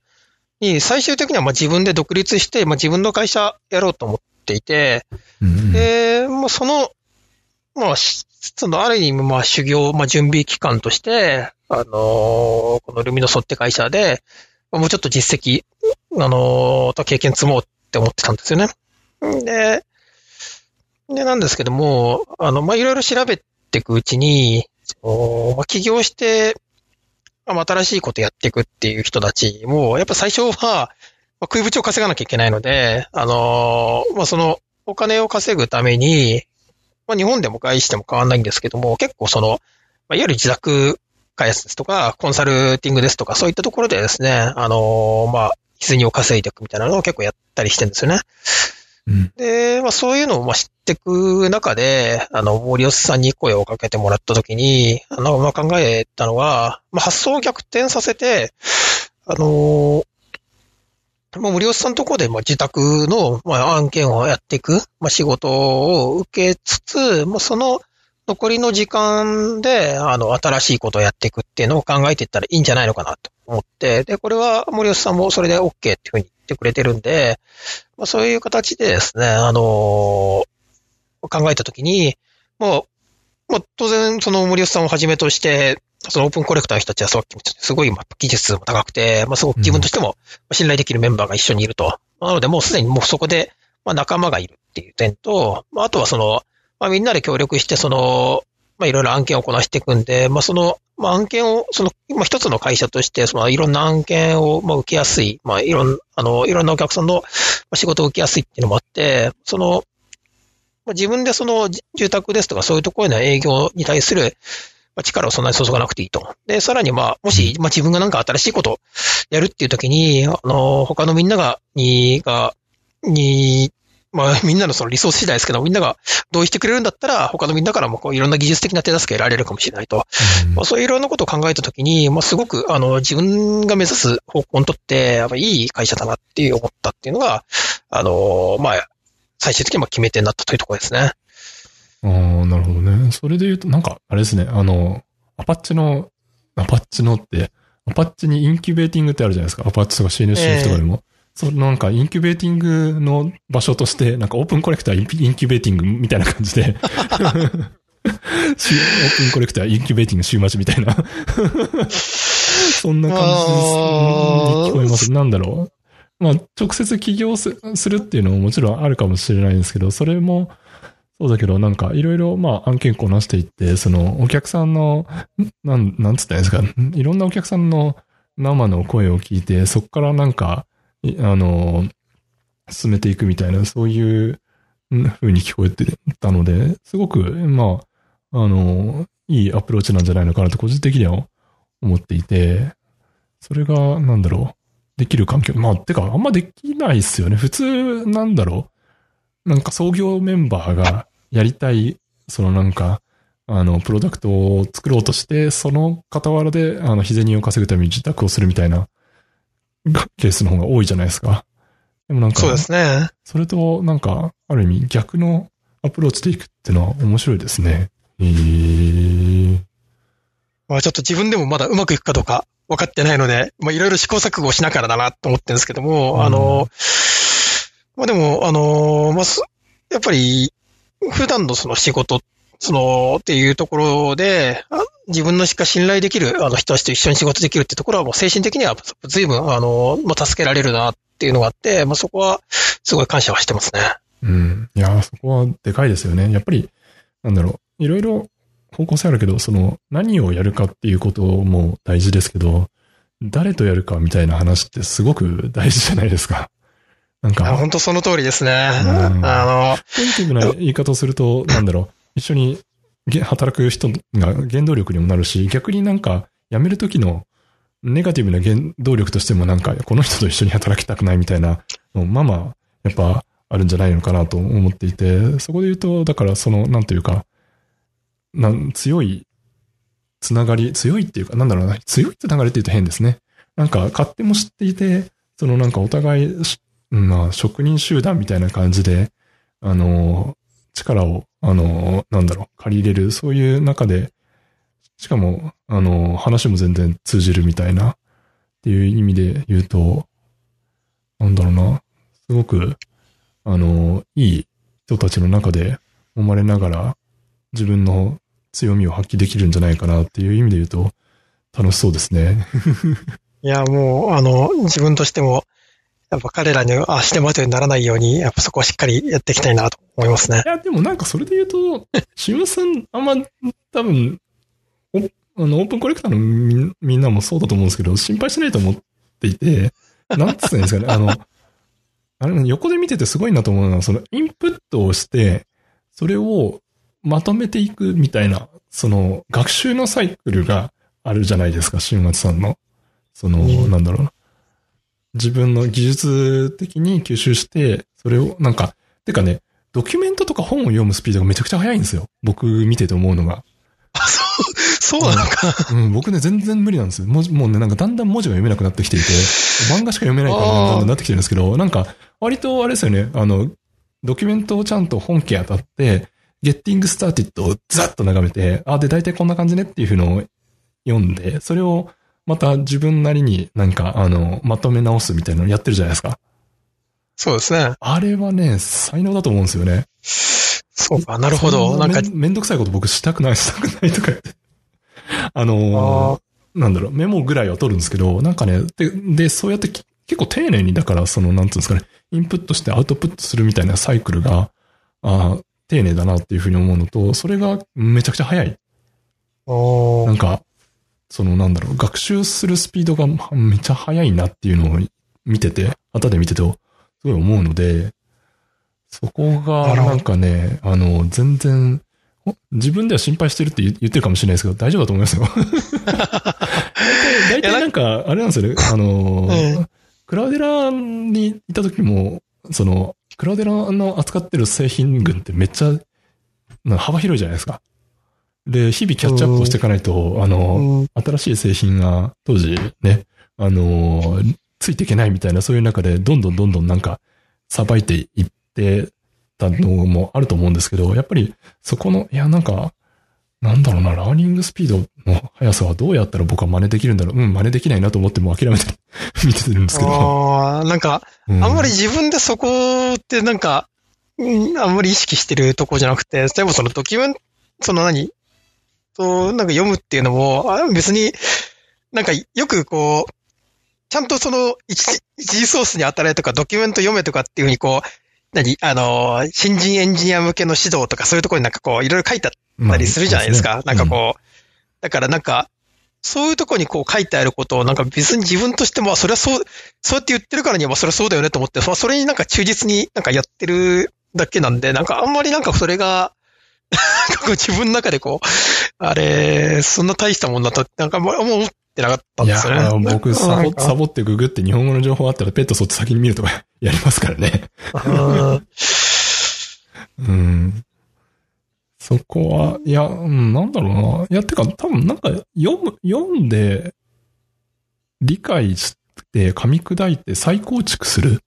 B: に最終的にはまあ自分で独立して、まあ、自分の会社やろうと思っていて、
A: うんうん
B: で、もうその、まあ、しそのある意味、まあ、修行、まあ、準備期間として、あのーこのルミノソって会社で、まあもうちょっと実績、あのーと経験積もうって思ってたんですよね。で、で、なんですけども、あの、まあ、いろいろ調べていくうちに、そのまあ、起業して、まあ、新しいことやっていくっていう人たちも、やっぱ最初は、まあ、食いぶちを稼がなきゃいけないので、あのーまあ、その、お金を稼ぐために、まあ、日本でも外資でも変わんないんですけども、結構その、まあ、いわゆる自宅開発ですとか、コンサルティングですとか、そういったところでですね、あのーまあ、歪みを稼いでいくみたいなのを結構やったりしてるんですよね。で、まあそういうのをまあ知っていく中で、あの、森吉さんに声をかけてもらったときに、あの、まあ考えたのは、まあ発想を逆転させて、あのまあ、森吉さんのところで、まあ、自宅の、まあ、案件をやっていく、まあ、仕事を受けつつ、まあ、その残りの時間で、あの、新しいことをやっていくっていうのを考えていったらいいんじゃないのかなと思って、で、これは森吉さんもそれで OK っていうふうにてくれてるんで、まあ、そういう形でですね、あの考えたときに、もう、まあ、当然、その森吉さんをはじめとして、そのオープンコレクターの人たちはすごいまあ技術も高くて、まあ、すごく自分としても信頼できるメンバーが一緒にいると。なので、もうすでにもうそこで、まあ、仲間がいるっていう点と、まあ、あとはその、まあ、みんなで協力して、その、まあ、いろいろ案件をこなしていくんで、まあ、その、まあ、案件を、その、まあ、一つの会社として、その、いろんな案件を、まあ、受けやすい、まあ、いろん、あの、いろんなお客さんの仕事を受けやすいっていうのもあって、その、まあ、自分でその、住宅ですとか、そういうところへの営業に対する、まあ、力をそんなに注がなくていいと。で、さらにまあ、もし、まあ、自分がなんか新しいことをやるっていう時に、あの、他のみんなが、に、が、に、まあ、みんなのそのリソース次第ですけど、みんなが同意してくれるんだったら、他のみんなからもこういろんな技術的な手助け得られるかもしれないと。
A: うん
B: まあ、そういういろんなことを考えたときに、まあ、すごく、あの、自分が目指す方向にとって、やっぱいい会社だなっていう思ったっていうのが、あの、まあ、最終的にまあ決め手になったというところですね。
A: ああ、なるほどね。それで言うと、なんか、あれですね、あの、アパッチの、アパッチのって、アパッチにインキュベーティングってあるじゃないですか。アパッチとか CNCF とかでも。そのなんか、インキュベーティングの場所として、なんかオープンコレクターインキュベーティングみたいな感じで、しオープンコレクターインキュベーティング週末みたいな。そんな感じに聞こえます。なんだろう。まあ、直接起業すするっていうのももちろんあるかもしれないんですけど、それも、そうだけど、なんか、いろいろ、まあ、案件こなしていって、その、お客さんの、なん、なんつったんですか、いろんなお客さんの生の声を聞いて、そこからなんか、いあの、進めていくみたいな、そういう風に聞こえてたので、すごく、まあ、あの、いいアプローチなんじゃないのかなと、個人的には思っていて、それが、なんだろう、できる環境。まあ、てか、あんまできないっすよね。普通、なんだろう。なんか創業メンバーがやりたい、そのなんか、あの、プロダクトを作ろうとして、その傍らで、あの、日銭を稼ぐために自宅をするみたいな、ケースの方が多いじゃないですか。でもなんか、
B: そうですね。
A: それと、なんか、ある意味逆のアプローチでいくっていうのは面白いですね。えー、
B: まあ、ちょっと自分でもまだうまくいくかどうか分かってないので、まあ、いろいろ試行錯誤しながらだなと思ってるんですけども、
A: うん
B: あの、まあでも、あの、まあ、すやっぱり、普段のその仕事、その、っていうところで、あ自分のしか信頼できる、あの、人たちと一緒に仕事できるってところは、もう精神的には随分、あの、まあ、助けられるなっていうのがあって、まあ、そこは、すごい感謝はしてますね。
A: うん。いやー、そこはでかいですよね。やっぱり、なんだろう。いろいろ方向性あるけど、その、何をやるかっていうことも大事ですけど、誰とやるかみたいな話ってすごく大事じゃないですか。なんか。
B: 本当その通りですね。
A: うん
B: あの、
A: ポジティブな言い方をすると、なんだろう、一緒に働く人が原動力にもなるし、逆になんか辞める時のネガティブな原動力としてもなんか、この人と一緒に働きたくないみたいなの、まあまあ、やっぱあるんじゃないのかなと思っていて、そこで言うと、だからその、なんというか、なん強いつながり、強いっていうか、なんだろうな、強いつながりって言うと変ですね。なんか、勝手も知っていて、そのなんかお互い、まあ、職人集団みたいな感じで、あの、力を、あの、なんだろう、借り入れる、そういう中で、しかも、あの、話も全然通じるみたいな、っていう意味で言うと、なんだろうな、すごく、あの、いい人たちの中で揉まれながら、自分の強みを発揮できるんじゃないかなっていう意味で言うと、楽しそうですね。
B: いや、もう、あの、自分としても、やっぱ彼らに足手まといにならないように、やっぱそこはしっかりやっていきたいなと思いますね
A: い。や、でもなんかそれで言うと、シムさん、あんま、多分、おあの、オープンコレクターのみんみんなもそうだと思うんですけど、心配しないと思っていて、なんつったらいいんですかね、あの、あれ、横で見ててすごいなと思うのは、そのインプットをして、それをまとめていくみたいな、その、学習のサイクルがあるじゃないですか、新松さんの。その、
B: うん
A: なんだろうな。自分の技術的に吸収して、それを、なんか、てかね、ドキュメントとか本を読むスピードがめちゃくちゃ速いんですよ。僕見てて思うのが。
B: そうなのか。
A: うん、僕ね、全然無理なんですよ。もうもうね、なんかだんだん文字が読めなくなってきていて、漫画しか読めないからだんだんなってきてるんですけど、なんか、割とあれですよね、あの、ドキュメントをちゃんと本家当たって、ゲッティングスターティッドをざっと眺めて、あ、で、大体こんな感じねっていうふうのを読んで、それをまた自分なりになんか、あの、まとめ直すみたいなのやってるじゃないですか。
B: そうですね。
A: あれはね、才能だと思うんですよね。
B: そうか、なるほど。なんか
A: め、めんどくさいこと僕したくない、したくないとか言って。あのーなんだろう、メモぐらいは取るんですけど、なんかね、で、で、そうやってき結構丁寧に、だから、その、なんつうんですかね、インプットしてアウトプットするみたいなサイクルが、あー丁寧だなっていうふうに思うのと、それがめちゃくちゃ早い。なんか、その、なんだろう、学習するスピードがめっちゃ速いなっていうのを見てて、後で見てて、すごい思うので、そこが、
B: な
A: んかね、あの、全然、ほ自分では心配してるって言言ってるかもしれないですけど、大丈夫だと思いますよ。大体、大体なんか、あれなんですよね、あの、
B: うん
A: クラウデラにいた時も、その、クラウデラの扱ってる製品群ってめっちゃ、な幅広いじゃないですか。で、日々キャッチアップをしていかないと、あの、
B: うん。
A: 新しい製品が当時ね、あのーついていけないみたいなそういう中でどんどんどんどんなんかさばいていってたのもあると思うんですけど、やっぱりそこの、いやなんか、なんだろうな、ラーニングスピードの速さはどうやったら僕は真似できるんだろう。うん、真似できないなと思ってもう諦めて見てるんですけど。
B: あーなんか、
A: う
B: あんまり自分でそこってなんか、うんあんまり意識してるとこじゃなくて、例えばそのドキュメント、その何？と、なんか読むっていうのも、あ別に、なんかよくこう、ちゃんとその一時一次ソースに当たれとかドキュメント読めとかっていうふうにこう、何？あの、新人エンジニア向けの指導とかそういうところになんかこう、いろいろ書いてあったりするじゃないですか。なんかこう、だからなんか、そういうとこにこう書いてあることをなんか別に自分としても、それはそう、そうやって言ってるからには、まあそれはそうだよねと思って、まあそれになんか忠実になんかやってるだけなんで、なんかあんまりなんかそれが、自分の中でこう、あれ、そんな大したもんだと、なんかもう思ってなかったん
A: いや
B: ですよね。
A: ー、僕サボ、サボってググって日本語の情報あったらペットそっち先に見るとか やりますからね。
B: うん
A: うん。そこは、いや、うん、なんだろうな。いや、てか、多分なんか、読む、読んで、理解して、噛み砕いて再構築する。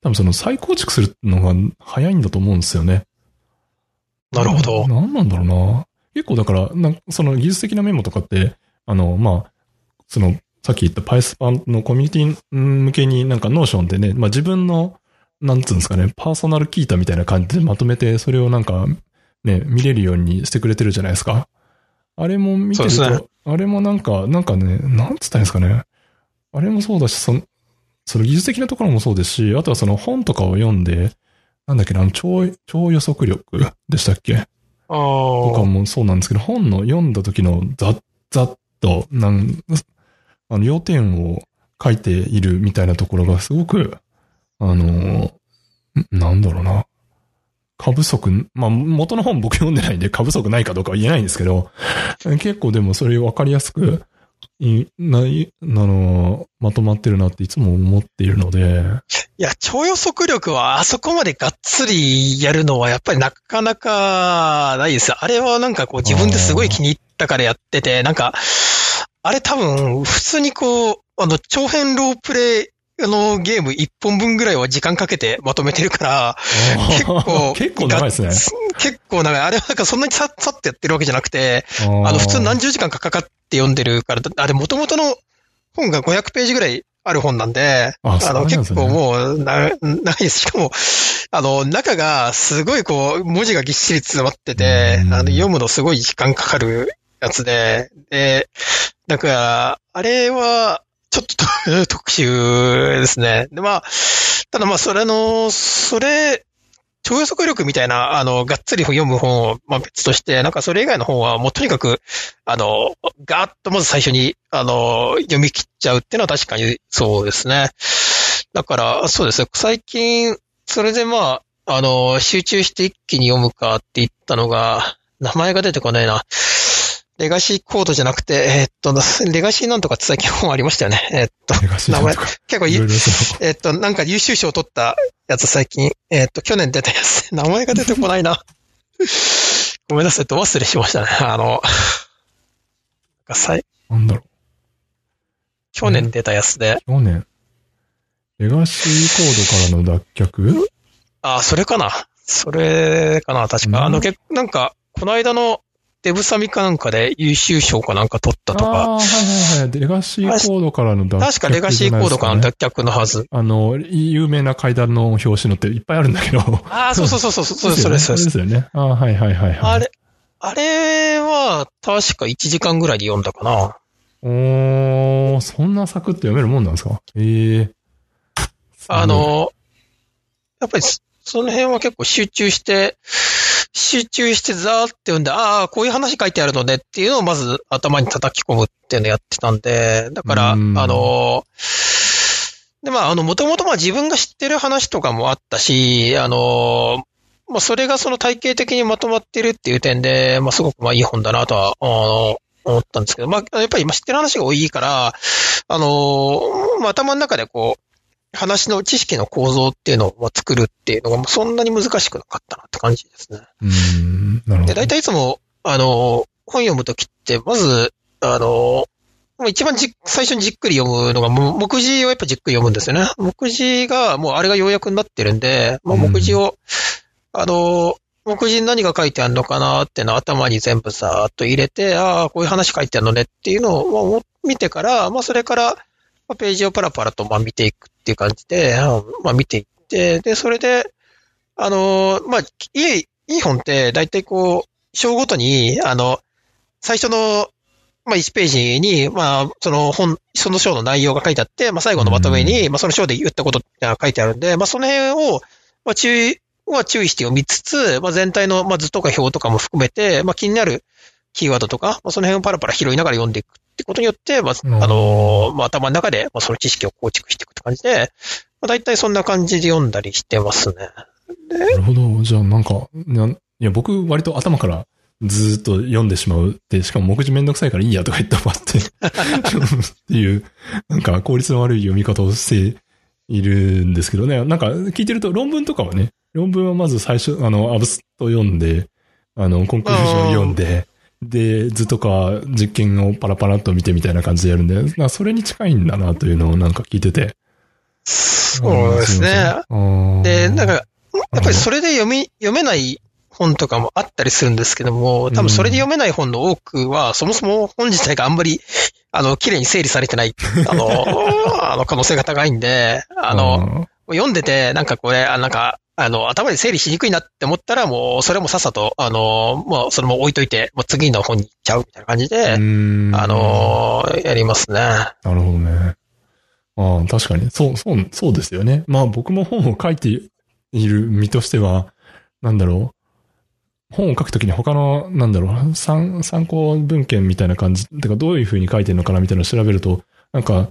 A: 多分その再構築するのが早いんだと思うんですよね。
B: なるほど。
A: なんなんだろうな。結構だから、なんその技術的なメモとかって、あの、まあ、その、さっき言った PySpan のコミュニティ向けになんか Notion でね、まあ自分の、なんつうんですかね、パーソナルキータみたいな感じでまとめて、それをなんか、ね、見れるようにしてくれてるじゃないですか。あれも見てると、あれもなんか、なんかね、なんつったんですかね。あれもそうだし、その、その技術的なところもそうですし、あとはその本とかを読んで、なんだっけな、超、超予測力でしたっけ？
B: あ
A: とかもそうなんですけど、本の読んだ時のざっざっと、なん、あの、要点を書いているみたいなところがすごく、あの、なんだろうな。過不足、まあ、元の本僕読んでないんで過不足ないかどうかは言えないんですけど、結構でもそれわかりやすく、い、な、あの、まとまってるなっていつも思っているので。
B: いや、超予測力はあそこまでがっつりやるのはやっぱりなかなかないです。あれはなんかこう自分ですごい気に入ったからやってて、なんか、あれ多分普通にこう、あの、長編ロープレイあの、ゲーム1本分ぐらいは時間かけてまとめてるから、
A: 結構、結構長いですね。
B: 結構長い。あれはなんかそんなにさっさってやってるわけじゃなくて、あの、普通何十時間かかかって読んでるから、あれ元々の本が500ページぐらいある本なんで、あの、結構もう、な、ないです。しかも、あの、中がすごいこう、文字がぎっしり詰まってて、あの、読むのすごい時間かかるやつで、で、だから、あれは、ちょっと特殊ですね。で、まあ、ただまあ、それの、それ、超予測力みたいな、あの、がっつり読む本を、まあ別として、なんかそれ以外の本はもうとにかく、あの、ガーッとまず最初に、あの、読み切っちゃうっていうのは確かにそうですね。だから、そうですね。最近、それでまあ、あの、集中して一気に読むかって言ったのが、名前が出てこないな。レガシーコードじゃなくて、えー、っと、レガシーなんとかって最近本ありましたよね。えー、っと、名前、結構、えー、っと、なんか優秀賞を取ったやつ最近、えっと、去年出たやつ、名前が出てこないな。ごめんなさい、と忘れしましたね。あの、なんかい。
A: なんだろう。
B: 去年出たやつで。
A: 去年。レガシーコードからの脱却？
B: ああ、それかな。それかな、確か。あの、けなんか、この間のデブサミかなんかで優秀賞かなんか取ったとか。あ
A: あ、はいはいはい。レガシーコードからの脱却、
B: ね、確かレガシーコードからの脱却のはず。
A: あの、有名な階段の表紙のっていっぱいあるんだけど。
B: ああ、そうそうそうそう、そう、それそ
A: れ。そうですよね。ああ、はいはいはい、はい。
B: あれ、あれは、確か1時間ぐらいで読んだかな。
A: おー、そんなサクッと読めるもんなんですか？ええー、
B: あの、やっぱり、その辺は結構集中して、集中してザーって読んで、ああ、こういう話書いてあるのねっていうのをまず頭に叩き込むっていうのをやってたんで、だから、あの、で、まあ、あの、もともとまあ自分が知ってる話とかもあったし、あの、まあ、それがその体系的にまとまってるっていう点で、まあ、すごくまあいい本だなとは、あの、思ったんですけど、まあ、やっぱり今知ってる話が多いから、あの、まあ、頭の中でこう、話の知識の構造っていうのを作るっていうのがそんなに難しくなかったなって感じですね。
A: うん。なるほど。で、
B: 大体いつも、あの、本読むときって、まず、あの、一番じ、最初にじっくり読むのが、目次をやっぱじっくり読むんですよね。目次が、もうあれが要約になってるんで、まあ、目次を、あの、目次に何が書いてあるのかなっていうのを頭に全部さーっと入れて、ああ、こういう話書いてあるのねっていうのを、まあ、見てから、まあ、それから、ページをパラパラと、まあ、見ていくっていう感じで、まあ見ていって、で、それで、あの、まあ、いい、いい本って、だいたいこう、章ごとに、あの、最初の、まあ、1ページに、まあ、その本、その章の内容が書いてあって、まあ、最後のまとめに、まあ、その章で言ったことが書いてあるんで、まあ、その辺を、まあ、注意、は注意して読みつつ、まあ、全体の、まあ、図とか表とかも含めて、まあ、気になるキーワードとか、まあ、その辺をパラパラ拾いながら読んでいくってことによって、まあ、あの、まあ、頭の中で、まあ、その知識を構築していくって感じで、まあ、大体そんな感じで読んだりしてますね。
A: なるほど。じゃあなんか、いや、僕割と頭からずっと読んでしまうって、しかも目次めんどくさいからいいやとか言ってばってっていう、なんか効率の悪い読み方をしているんですけどね。なんか聞いてると論文とかはね、論文はまず最初、あの、アブスト読んで、あの、コンクルージョン読んで、で、図とか実験をパラパラっと見てみたいな感じでやるんで、まあ、それに近いんだなというのをなんか聞いてて。
B: そうですね。で、なんか、やっぱりそれで読み、読めない本とかもあったりするんですけども、多分それで読めない本の多くは、そもそも本自体があんまり、あの、綺麗に整理されてない、あの、あの可能性が高いんで、あの、読んでて、なんかこれ、あなんか、あの、頭で整理しにくいなって思ったら、もう、それもさっさと、あの、もう、それも置いといて、もう次の本に行っちゃうみたいな感じで、あの、やりますね。な
A: るほどね。ああ、確かに。そう、そう、そうですよね。まあ僕も本を書いている身としては、なんだろう。本を書くときに他の、なんだろう、参、参考文献みたいな感じ、てかどういう風に書いてるのかなみたいなのを調べると、なんか、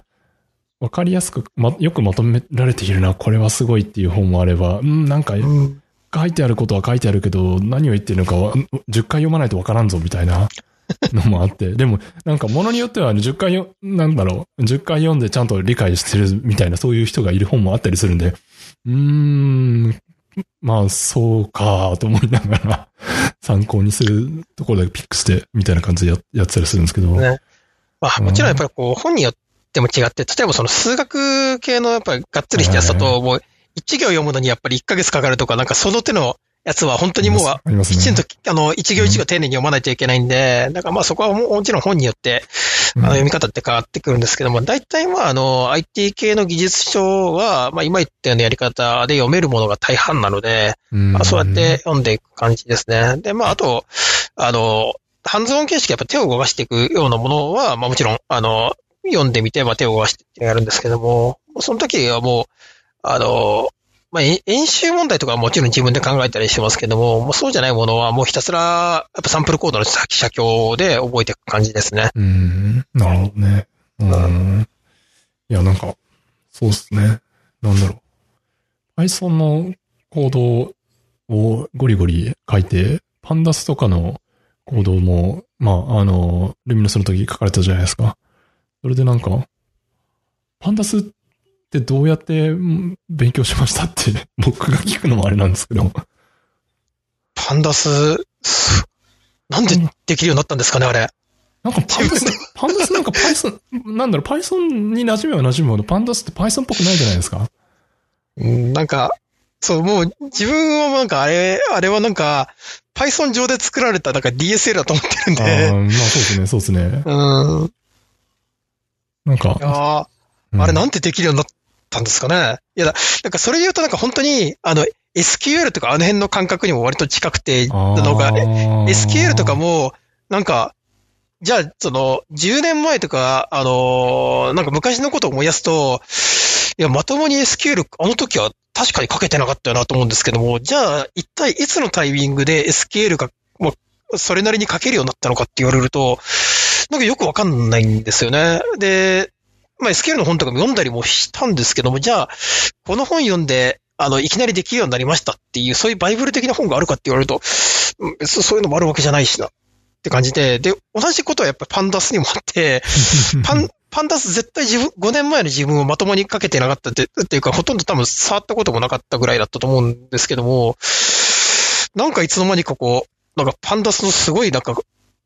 A: わかりやすく、ま、よくまとめられているな、これはすごいっていう本もあれば、うん、なんか、
B: うん。
A: 書いてあることは書いてあるけど、何を言ってるのかは、10回読まないとわからんぞ、みたいなのもあって。でも、なんか、ものによっては、10回よ、なんだろう、10回読んでちゃんと理解してるみたいな、そういう人がいる本もあったりするんで、うーん、まあ、そうか、と思いながら、参考にするところだけピックして、みたいな感じでややってたりするんですけど。
B: ねまあ、もちろんやっぱりこう、本によっても違って、例えばその数学系のやっぱりがっつりしたやつだと、もう、一行読むのにやっぱり1ヶ月かかるとか、なんかその手のやつは本当にもう。きちんと、あの、一行一行丁寧に読まないといけないんで、だからまあそこはももちろん本によって、あの、読み方って変わってくるんですけども、大体まああの、IT 系の技術書は、まあ今言ったようなやり方で読めるものが大半なので、
A: うん、
B: まあ、そうやって読んでいく感じですね。で、まあ、あと、あの、ハンズオン形式やっぱ手を動かしていくようなものは、まあもちろん、あの、読んでみて、まあ手を動かしてやるんですけども、その時はもう、あの、まあ、演習問題とかはもちろん自分で考えたりしますけども、もうそうじゃないものはもうひたすら、やっぱサンプルコードの先写経で覚えていく感じですね。
A: うん。なるほどね。うん。いや、なんか、そうっすね。なんだろう。Python のコードをゴリゴリ書いて、パンダスとかのコードも、まあ、あの、ルミノスの時書かれたじゃないですか。それでなんか、パンダスってどうやってん勉強しましたって、僕が聞くのもあれなんですけど。
B: パンダス、すなんでできるようになったんですかね、あれ。
A: なんかパンダス、パンダスなんか Python、なんだろう、Python に馴染めば馴染むほど、パンダスって Python っぽくないじゃないですか。
B: うん、なんか、そう、もう自分はなんかあれ、あれはなんか、Python 上で作られたなんか DSL だと思ってるん
A: ああ、
B: で。
A: まあそうですね、そうですね。
B: うん。い
A: なんか、
B: やーあれなんんてできるようになったんですかね。いやだ、なんかそれで言うとなんか本当に、あの、SQL とかあの辺の感覚にも割と近くて、のが、SQL とか
A: も、
B: も、なんか、じゃあ、その、10年前とか、あのーなんか昔のことを思い出すと、いや、まともに SQL、あの時は確かに書けてなかったよなと思うんですけども、じゃあ、一体いつのタイミングで SQL が、もう、それなりに書けるようになったのかって言われると、なんかよくわかんないんですよね。で、まあ SQL の本とかも読んだりもしたんですけども、じゃあ、この本読んで、あの、いきなりできるようになりましたっていう、そういうバイブル的な本があるかって言われると、そういうのもあるわけじゃないしな。って感じで、で、同じことはやっぱりパンダスにもあって、パン、パンダス絶対自分、5年前の自分をまともにかけてなかったって、っていうか、ほとんど多分触ったこともなかったぐらいだったと思うんですけども、なんかいつの間にかこう、なんかパンダスのすごいなんか、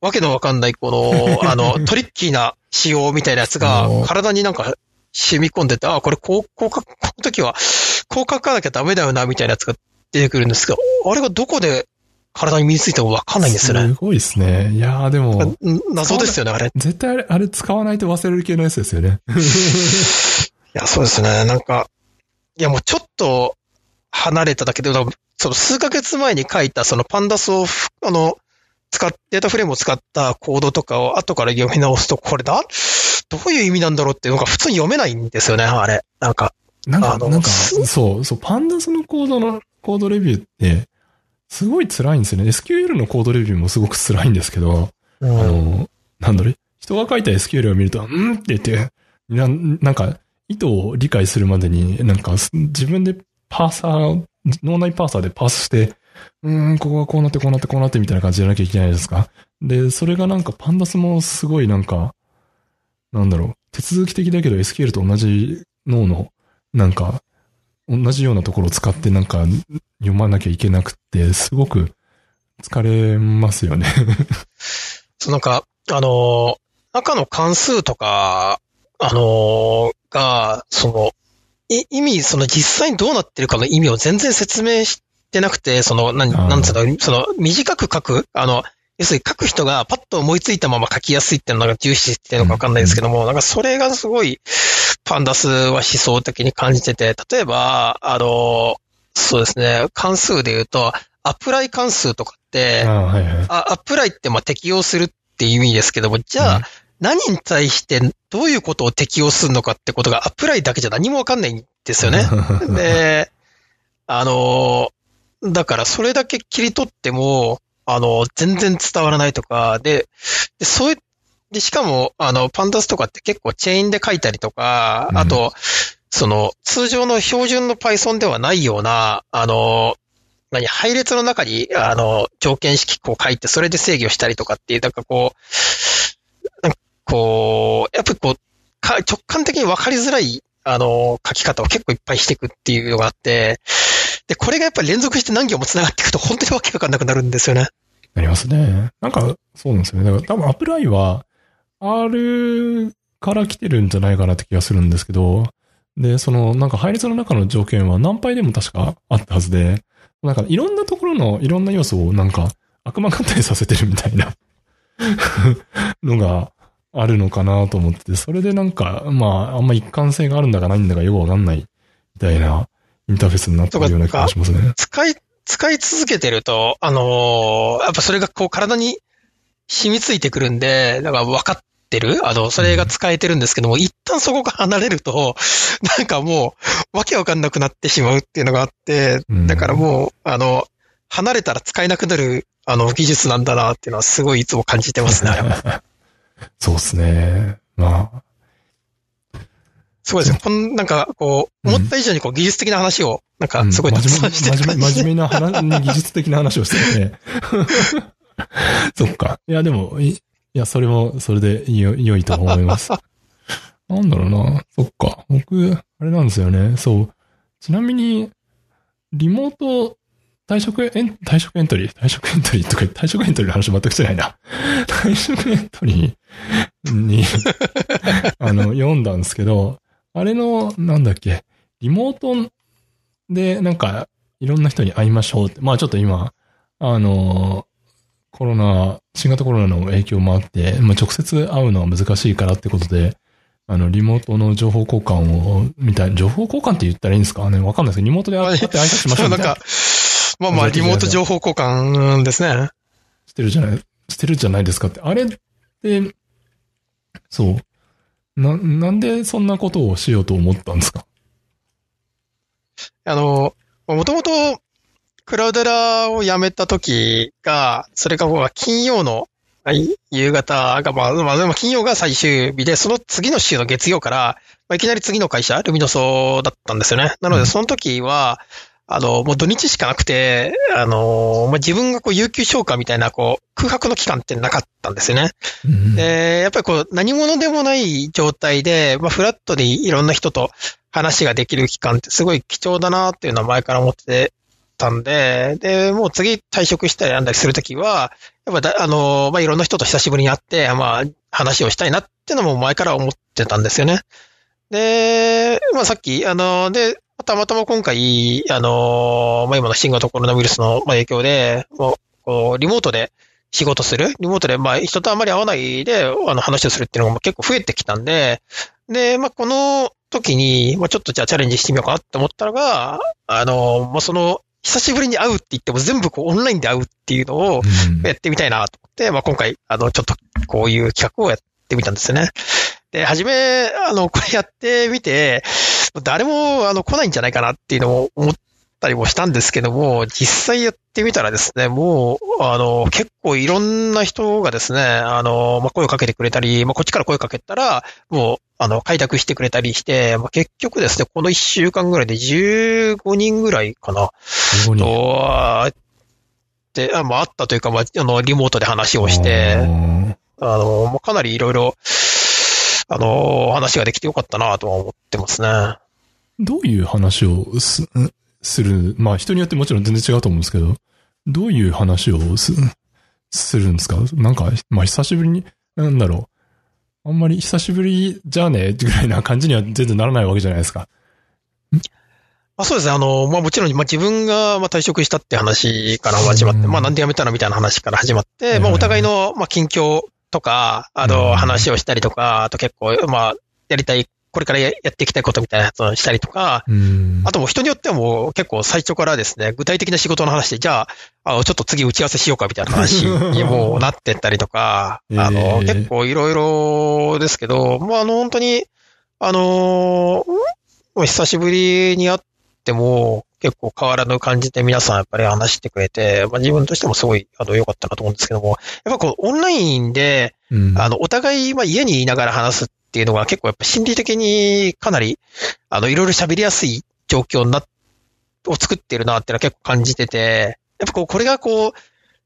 B: わけのわかんないこの、あの、トリッキーな仕様みたいなやつが体になんか染み込んでて、あ、これこう、こうか、この時は、こう書かなきゃダメだよな、みたいなやつが出てくるんですけど、あれがどこで体に身についたかわかんないんですよね。
A: すごいですね。いやーでも、
B: ん謎ですよね、あれ。い
A: 絶対あれ、あれ使わないと忘れる系のやつですよね。
B: や、そうですね。なんか、いや、もうちょっと離れただけで、その数ヶ月前に書いたそのパンダスを、あの、使っ、データフレームを使ったコードとかを後から読み直すと、これだ？どういう意味なんだろうっていうのが普通に読めないんですよね、あれ。なんか。
A: なんか、なんか、そう、そう、パンダスのコードの、コードレビューって、すごい辛いんですよね。SQL のコードレビューもすごく辛いんですけど、
B: う
A: あ
B: ん。
A: の、なんだろう、人が書いた SQL を見ると、うんって言って、なんなんか、意図を理解するまでに、なんか、す自分でパーサー、脳内パーサーでパースして、うん、ここがこうなってこうなってこうなってみたいな感じじゃなきゃいけないですか？で、それがなんかパンダスもすごいなんか、なんだろう、手続き的だけど SQL と同じ脳の、なんか、同じようなところを使ってなんか読まなきゃいけなくて、すごく疲れますよね。
B: そうなんか、あのー中の関数とか、あのが、その、意味、その実際にどうなってるかの意味を全然説明してなくて、その、なん、なんつうの、その、短く書く、あの、要するに書く人がパッと思いついたまま書きやすいっていうのが重視してるのかわかんないですけども、なんかそれがすごい、パンダスは思想的に感じてて、例えば、あの、そうですね、関数で言うと、アプライ関数とかって、
A: ああ、はいはい。
B: あ、アプライってまあ適用するっていう意味ですけども、じゃあ、
A: うん。
B: 何に対してどういうことを適用するのかってことがアプライだけじゃ何もわかんないんですよね。で、あの、だからそれだけ切り取っても、あの、全然伝わらないとか、で、でそういう、で、しかも、あの、パンダスとかって結構チェーンで書いたりとか、
A: うん。
B: あと、その、通常の標準の Python ではないような、あの、何、配列の中に、あの、条件式こう書いて、それで制御したりとかっていう、なんかこう、なんかこう、やっぱりこう、か直感的に分かりづらい、あの、書き方を結構いっぱいしていくっていうのがあって、で、これがやっぱり連続して何行も繋がっていくと本当にわけわかんなくなるんですよね。
A: なりますね。なんか、そうなんですよね。だから多分アプライは R から来てるんじゃないかなって気がするんですけど、で、その、なんか配列の中の条件は何倍でも確かあったはずで、なんかいろんなところのいろんな要素をなんか悪魔合体させてるみたいな のがあるのかなと思ってて、それでなんか、まあ、あんま一貫性があるんだかないんだかよくわかんないみたいなインターフェースになってるような気がしますね。
B: 使い、使い続けてると、あのーやっぱそれがこう体に染みついてくるんで、だから分かってる？あの、それが使えてるんですけども、一旦そこが離れると、なんかもう、わけわかんなくなってしまうっていうのがあって、
A: うん
B: だからもう、あの、離れたら使えなくなる、あの、技術なんだなっていうのはすごいいつも感じてますね。
A: そうですね。まあ、
B: すごいですね。こんなんか、こう、
A: うん
B: 思った以上にこう、技術的な話を、なんか、すごい
A: うん
B: たくさんしてる
A: 真面目な話、ね 技術的な話をしてて。そっか。いや、でも、いいや、それも、それでよ良いと思います。なんだろうな。そっか。僕、あれなんですよね。そう。ちなみに、リモート、退職エン、退職エントリー？退職エントリーとか、退職エントリーの話全くしてないな。退職エントリーに、あの、読んだんですけど、あれの、なんだっけ、リモートで、なんか、いろんな人に会いましょうって。まあちょっと今、あの、コロナ、新型コロナの影響もあって、まあ直接会うのは難しいからってことで、あの、リモートの情報交換を、みたいな、情報交換って言ったらいいんですか？ねわかんないですけど、リモートで会って挨拶しましょうみたいな
B: なんか。まあまあ、リモート情報交換ですね。
A: してるじゃない、してるじゃないですかって。あれって、そう。な、なんでそんなことをしようと思ったんですか？
B: あの、もともと、クラウデラを辞めた時が、それが金曜のはい夕方が、まあ、まあ、でも金曜が最終日で、その次の週の月曜から、まあ、いきなり次の会社、ルミノソだったんですよね。なので、
A: うん
B: その時は、あの、もう土日しかなくて、あの、まあ、自分がこう、有給消化みたいな、こう、空白の期間ってなかったんですよね。
A: うん
B: で、やっぱりこう、何者でもない状態で、まあ、フラットでいろんな人と話ができる期間ってすごい貴重だなっていうのは前から思ってたんで、で、もう次退職したりなんだりするときは、やっぱだ、あの、まあ、いろんな人と久しぶりに会って、まあ、話をしたいなっていうのも前から思ってたんですよね。で、まあ、さっき、あの、で、たまたま今回、あの、まあ、今の新型コロナウイルスのまあ影響で、もう、こう、リモートで仕事する。リモートで、まあ、人とあまり会わないで、あの、話をするっていうのが結構増えてきたんで、で、まあ、この時に、まあ、ちょっとじゃあチャレンジしてみようかなって思ったのが、あの、まあ、その、久しぶりに会うって言っても全部こうオンラインで会うっていうのを
A: うん。
B: やってみたいなと思って、まあ、今回、あの、ちょっとこういう企画をやってみたんですよね。で、はじめ、あの、これやってみて、誰も、あの、来ないんじゃないかなっていうのを思ったりもしたんですけども、実際やってみたらですね、もう、あの、結構いろんな人がですね、あの、まあ、声をかけてくれたり、まあ、こっちから声かけたら、もう、あの、開拓してくれたりして、まあ、結局ですね、この1週間ぐらいで15人ぐらいかな、
A: ここに
B: と、あで、あまあ、あったというか、まあ、あの、リモートで話をして、
A: あ
B: の、まあ、かなりいろいろ、あの、話ができてよかったなとは思ってますね。
A: どういう話をすするまあ人によってもちろん全然違うと思うんですけど、どういう話をすするんですか？なんか、まあ久しぶりに、なんだろう。あんまり久しぶりじゃあね？ぐらいな感じには全然ならないわけじゃないですか。
B: まあ、そうですね。あの、まあ、もちろん、まあ、自分が、まあ、退職したって話から始まって、
A: うん
B: まあ、なんで辞めたのみたいな話から始まって、
A: うん
B: まあ、お互いの、まあ、近況とか、あ
A: うん
B: の、話をしたりとか、あと結構、まあ、やりたい、これからややっていきたいことみたいなやつをしたりとか、
A: うん。
B: あともう人によってはもう結構最初からですね、具体的な仕事の話で、じゃあ、あのちょっと次打ち合わせしようかみたいな話 にもうなってったりとか、
A: えー
B: あの、結構いろいろですけど、まあ、あの、本当に、あの、もう久しぶりに会っても、結構変わらぬ感じで皆さんやっぱり話してくれて、まあ自分としてもすごい、あの、良かったなと思うんですけども、やっぱこう、オンラインで、
A: うん。
B: あの、お互い、まあ家にいながら話すっていうのが結構やっぱ心理的にかなり、あの、いろいろ喋りやすい状況にな、を作ってるなっていうのは結構感じてて、やっぱこう、これがこう、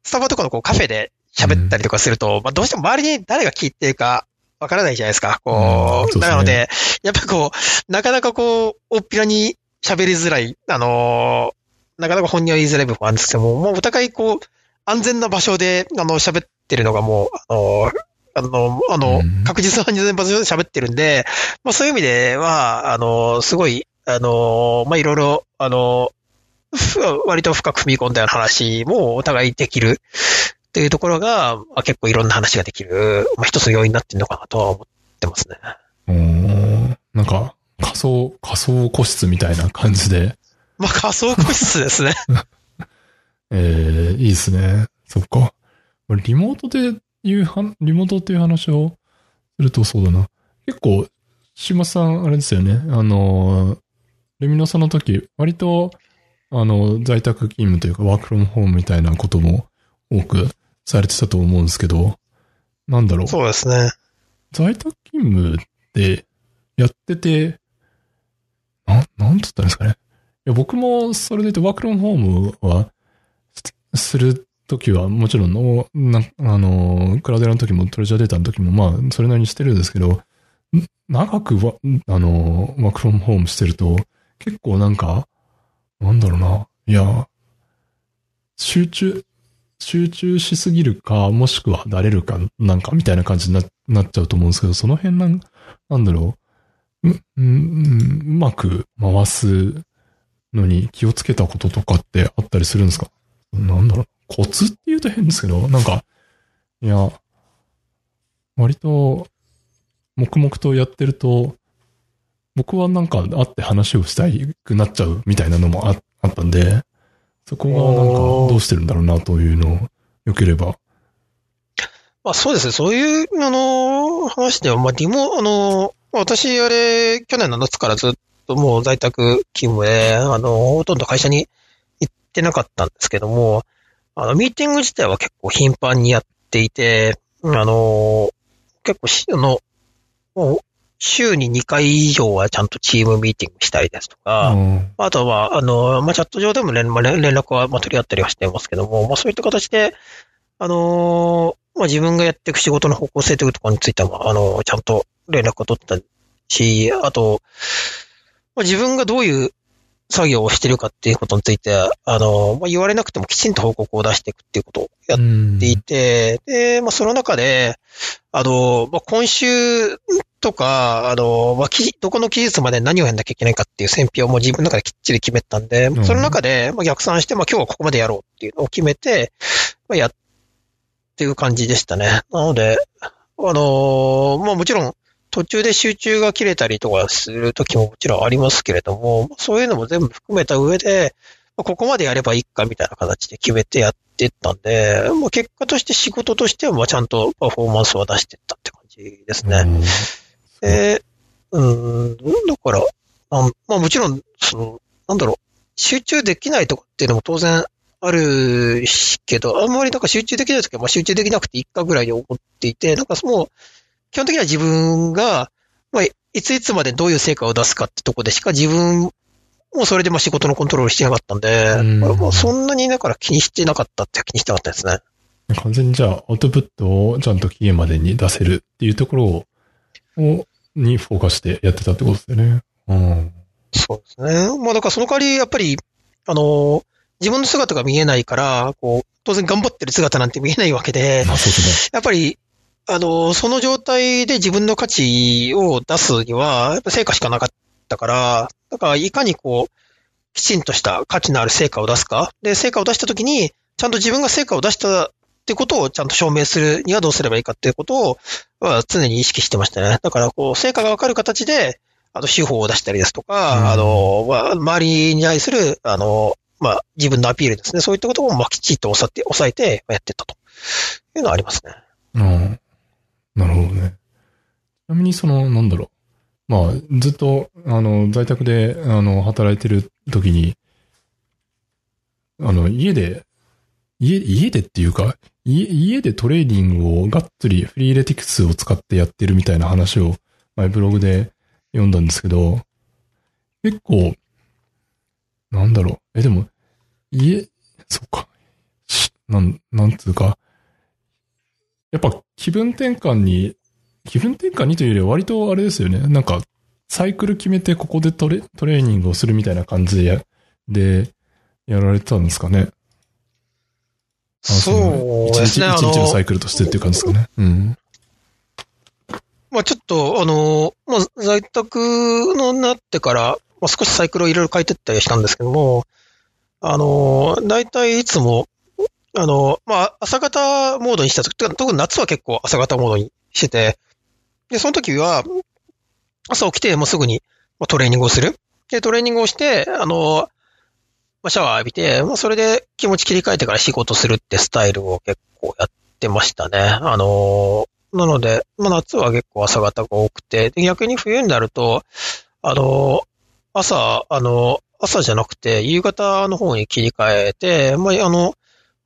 B: スタバとかのこうカフェで喋ったりとかすると、まあどうしても周りに誰が聞いてるかわからないじゃないですか。こう、
A: うんね。
B: なので、やっぱこう、なかなかこう、おっぴらに喋りづらい、あのーなかなか本人は言いづらい部分はあるんですけども、もうお互いこう、安全な場所で、あの、喋ってるのがもう、あのーあの、あの
A: うん、
B: 確実な安全な場所で喋ってるんで、まあそういう意味では、あの、すごい、あの、まあいろいろ、あの、ふ割と深く踏み込んだような話もお互いできるっていうところが、まあ、結構いろんな話ができる、まあ一つの要因になってるのかなとは思ってますね。
A: おーなんか、仮想、仮想個室みたいな感じで、
B: まあ仮想個室ですね。
A: えー、いいですね。そっか。リモートでいうは、リモートっていう話をするとそうだな。結構、島さん、あれですよね。あの、レミノさんの時、割と、あの、在宅勤務というか、ワークフロムホームみたいなことも多くされてたと思うんですけど、なんだろう。
B: そうですね。
A: 在宅勤務ってやってて、な、なんつったんですかね。いや、僕もそれで言うとワークロンホームは、すするときはもちろんの、な、あの、クラウデラの時もトレジャーデータの時もまあ、それなりにしてるんですけど、長くわ、あの、ワークフロムホームしてると、結構なんか、なんだろうな。いや、集中、集中しすぎるか、もしくはだれるか、なんかみたいな感じにななっちゃうと思うんですけど、その辺なん、なんだろう、う、うん、うまく回すのに気をつけたこととかってあったりするんですか？なんだろう、コツって言うと変ですけど、なんか、いや、割と、黙々とやってると、僕はなんか会って話をしたいくなっちゃうみたいなのもああったんで、そこがなんかどうしてるんだろうなというのを、よければ。
B: まあそうですね。そういう、あの、話では、まあリモ、あの、私、あれ、去年の夏からずっともう在宅勤務で、あの、ほとんど会社に行ってなかったんですけども、あの、ミーティング自体は結構頻繁にやっていて、あの、結構し、あの、もう、週に2回以上はちゃんとチームミーティングしたりですとか、
A: うん。
B: あとは、あの、まあ、チャット上でも連,、まあ、連連絡は、まあ、取り合ったりはしてますけども、まあ、そういった形で、あのーまあ、自分がやっていく仕事の方向性というところについては、あの、ちゃんと連絡を取ったし、あと、まあ、自分がどういう作業をしてるかっていうことについて、あの、まあ、言われなくてもきちんと報告を出していくっていうことをやっ
A: うん
B: ていて、で、まあ、その中で、あの、まあ、今週とか、あの、まあ、きどこの期日まで何をやんなきゃいけないかっていう選評も自分の中できっちり決めたんで、
A: ん
B: その中で、まあ、逆算して、まあ、今日はここまでやろうっていうのを決めて、まあ、やっていう感じでしたね。なので、あのまあ、もちろん、途中で集中が切れたりとかするときももちろんありますけれども、そういうのも全部含めた上で、まあここまでやればいいかみたいな形で決めてやってったんで、まあ、結果として仕事としてはまあちゃんとパフォーマンスは出してったって感じですね。
A: うん
B: で、うん、だから、あまあもちろん、その、なんだろう、集中できないとかっていうのも当然あるしけど、あんまりなんか集中できないときは、まあ集中できなくていいかぐらいに思っていて、なんかもう、基本的には自分が、まあ、いついつまでどういう成果を出すかってとこでしか自分もそれでまあ仕事のコントロールしてなかったんで、
A: うん
B: まあそんなにだから気にしてなかったって気にしてなかったですね。
A: 完全にじゃあ、アウトプットをちゃんと期限までに出せるっていうところを、をにフォーカスしてやってたってことですよね。うん。
B: そうですね。まあだからその代わり、やっぱり、あの、自分の姿が見えないから、こう、当然頑張ってる姿なんて見えないわけで、
A: まあですね。
B: やっぱり、あの、その状態で自分の価値を出すには、やっぱ成果しかなかったから、だからいかにこう、きちんとした価値のある成果を出すか。で、成果を出したときに、ちゃんと自分が成果を出したってことをちゃんと証明するにはどうすればいいかっていうことを、は常に意識してましたね。だから、こう、成果がわかる形で、あの、手法を出したりですとか、
A: うん
B: あの、まあ、周りに対する、あの、まあ、自分のアピールですね。そういったことを、まあ、きちっと抑えて、抑えてやってったというのはありますね。
A: うん。なるほどね。ちなみにその、なんだろう。まあ、ずっと、あの、在宅で、あの、働いてる時に、あの、家で、家、家でっていうか、家、家でトレーニングをがっつりフリーレティクスを使ってやってるみたいな話を前ブログで読んだんですけど、結構、なんだろう。え、でも、家、そっか。しなん、なんつうか、やっぱ気分転換に、気分転換にというよりは割とあれですよね。なんか、サイクル決めてここでトレトレーニングをするみたいな感じでや、で、やられてたんですかね。あ
B: そうですね。
A: 一日一日のサイクルとしてっていう感じですかね。うん。
B: まあちょっと、あの、まあ在宅のなってから、まあ少しサイクルをいろいろ変えてったりしたんですけども、あの、大体いつも、あの、まあ朝方モードにしたとき、特に夏は結構朝方モードにしてて、で、その時は、朝起きてもうすぐにトレーニングをする。で、トレーニングをして、あの、まあ、シャワー浴びて、まあ、それで気持ち切り替えてから仕事するってスタイルを結構やってましたね。あのなので、まあ、夏は結構朝方が多くて、で逆に冬になると、あの朝、あの朝じゃなくて、夕方の方に切り替えて、まあ、あの、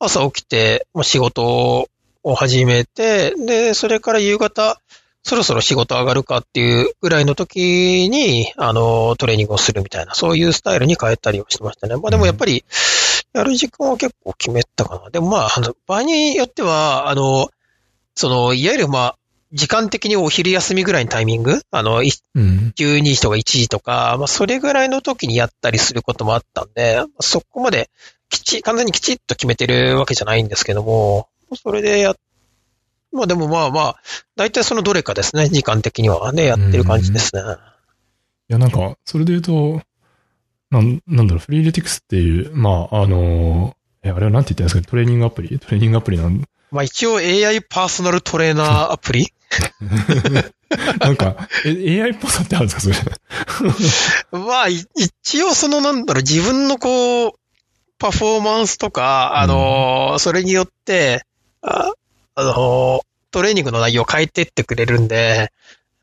B: 朝起きて、まあ、仕事を始めて、で、それから夕方、そろそろ仕事上がるかっていうぐらいの時に、あの、トレーニングをするみたいな、そういうスタイルに変えたりはしてましたね。まあでもやっぱり、やる時間は結構決めたかな。でもまあ、あの、場合によっては、あの、その、いわゆるまあ、時間的にお昼休みぐらいのタイミングあの、い
A: うん。
B: 12時とか1時とか、まあ、それぐらいの時にやったりすることもあったんで、まあそこまで、きち、完全にきちっと決めてるわけじゃないんですけども、それでや、まあでもまあまあ、大体そのどれかですね、時間的にはね、やってる感じですね。
A: いや、なんか、それで言うと、なん、なんだろう、フリーレティクスっていう、まあ、あのえ、あれはなんて言ったんですかねトレーニングアプリ？トレーニングアプリなん、
B: まあ一応 AI パーソナルトレーナーアプリ？
A: なんか、え、AI っぽさってあるんですかそれ？
B: まあ、い一応そのなんだろう、自分のこう、パフォーマンスとか、あのーそれによって、あ、あのートレーニングの内容を変えてってくれるんで、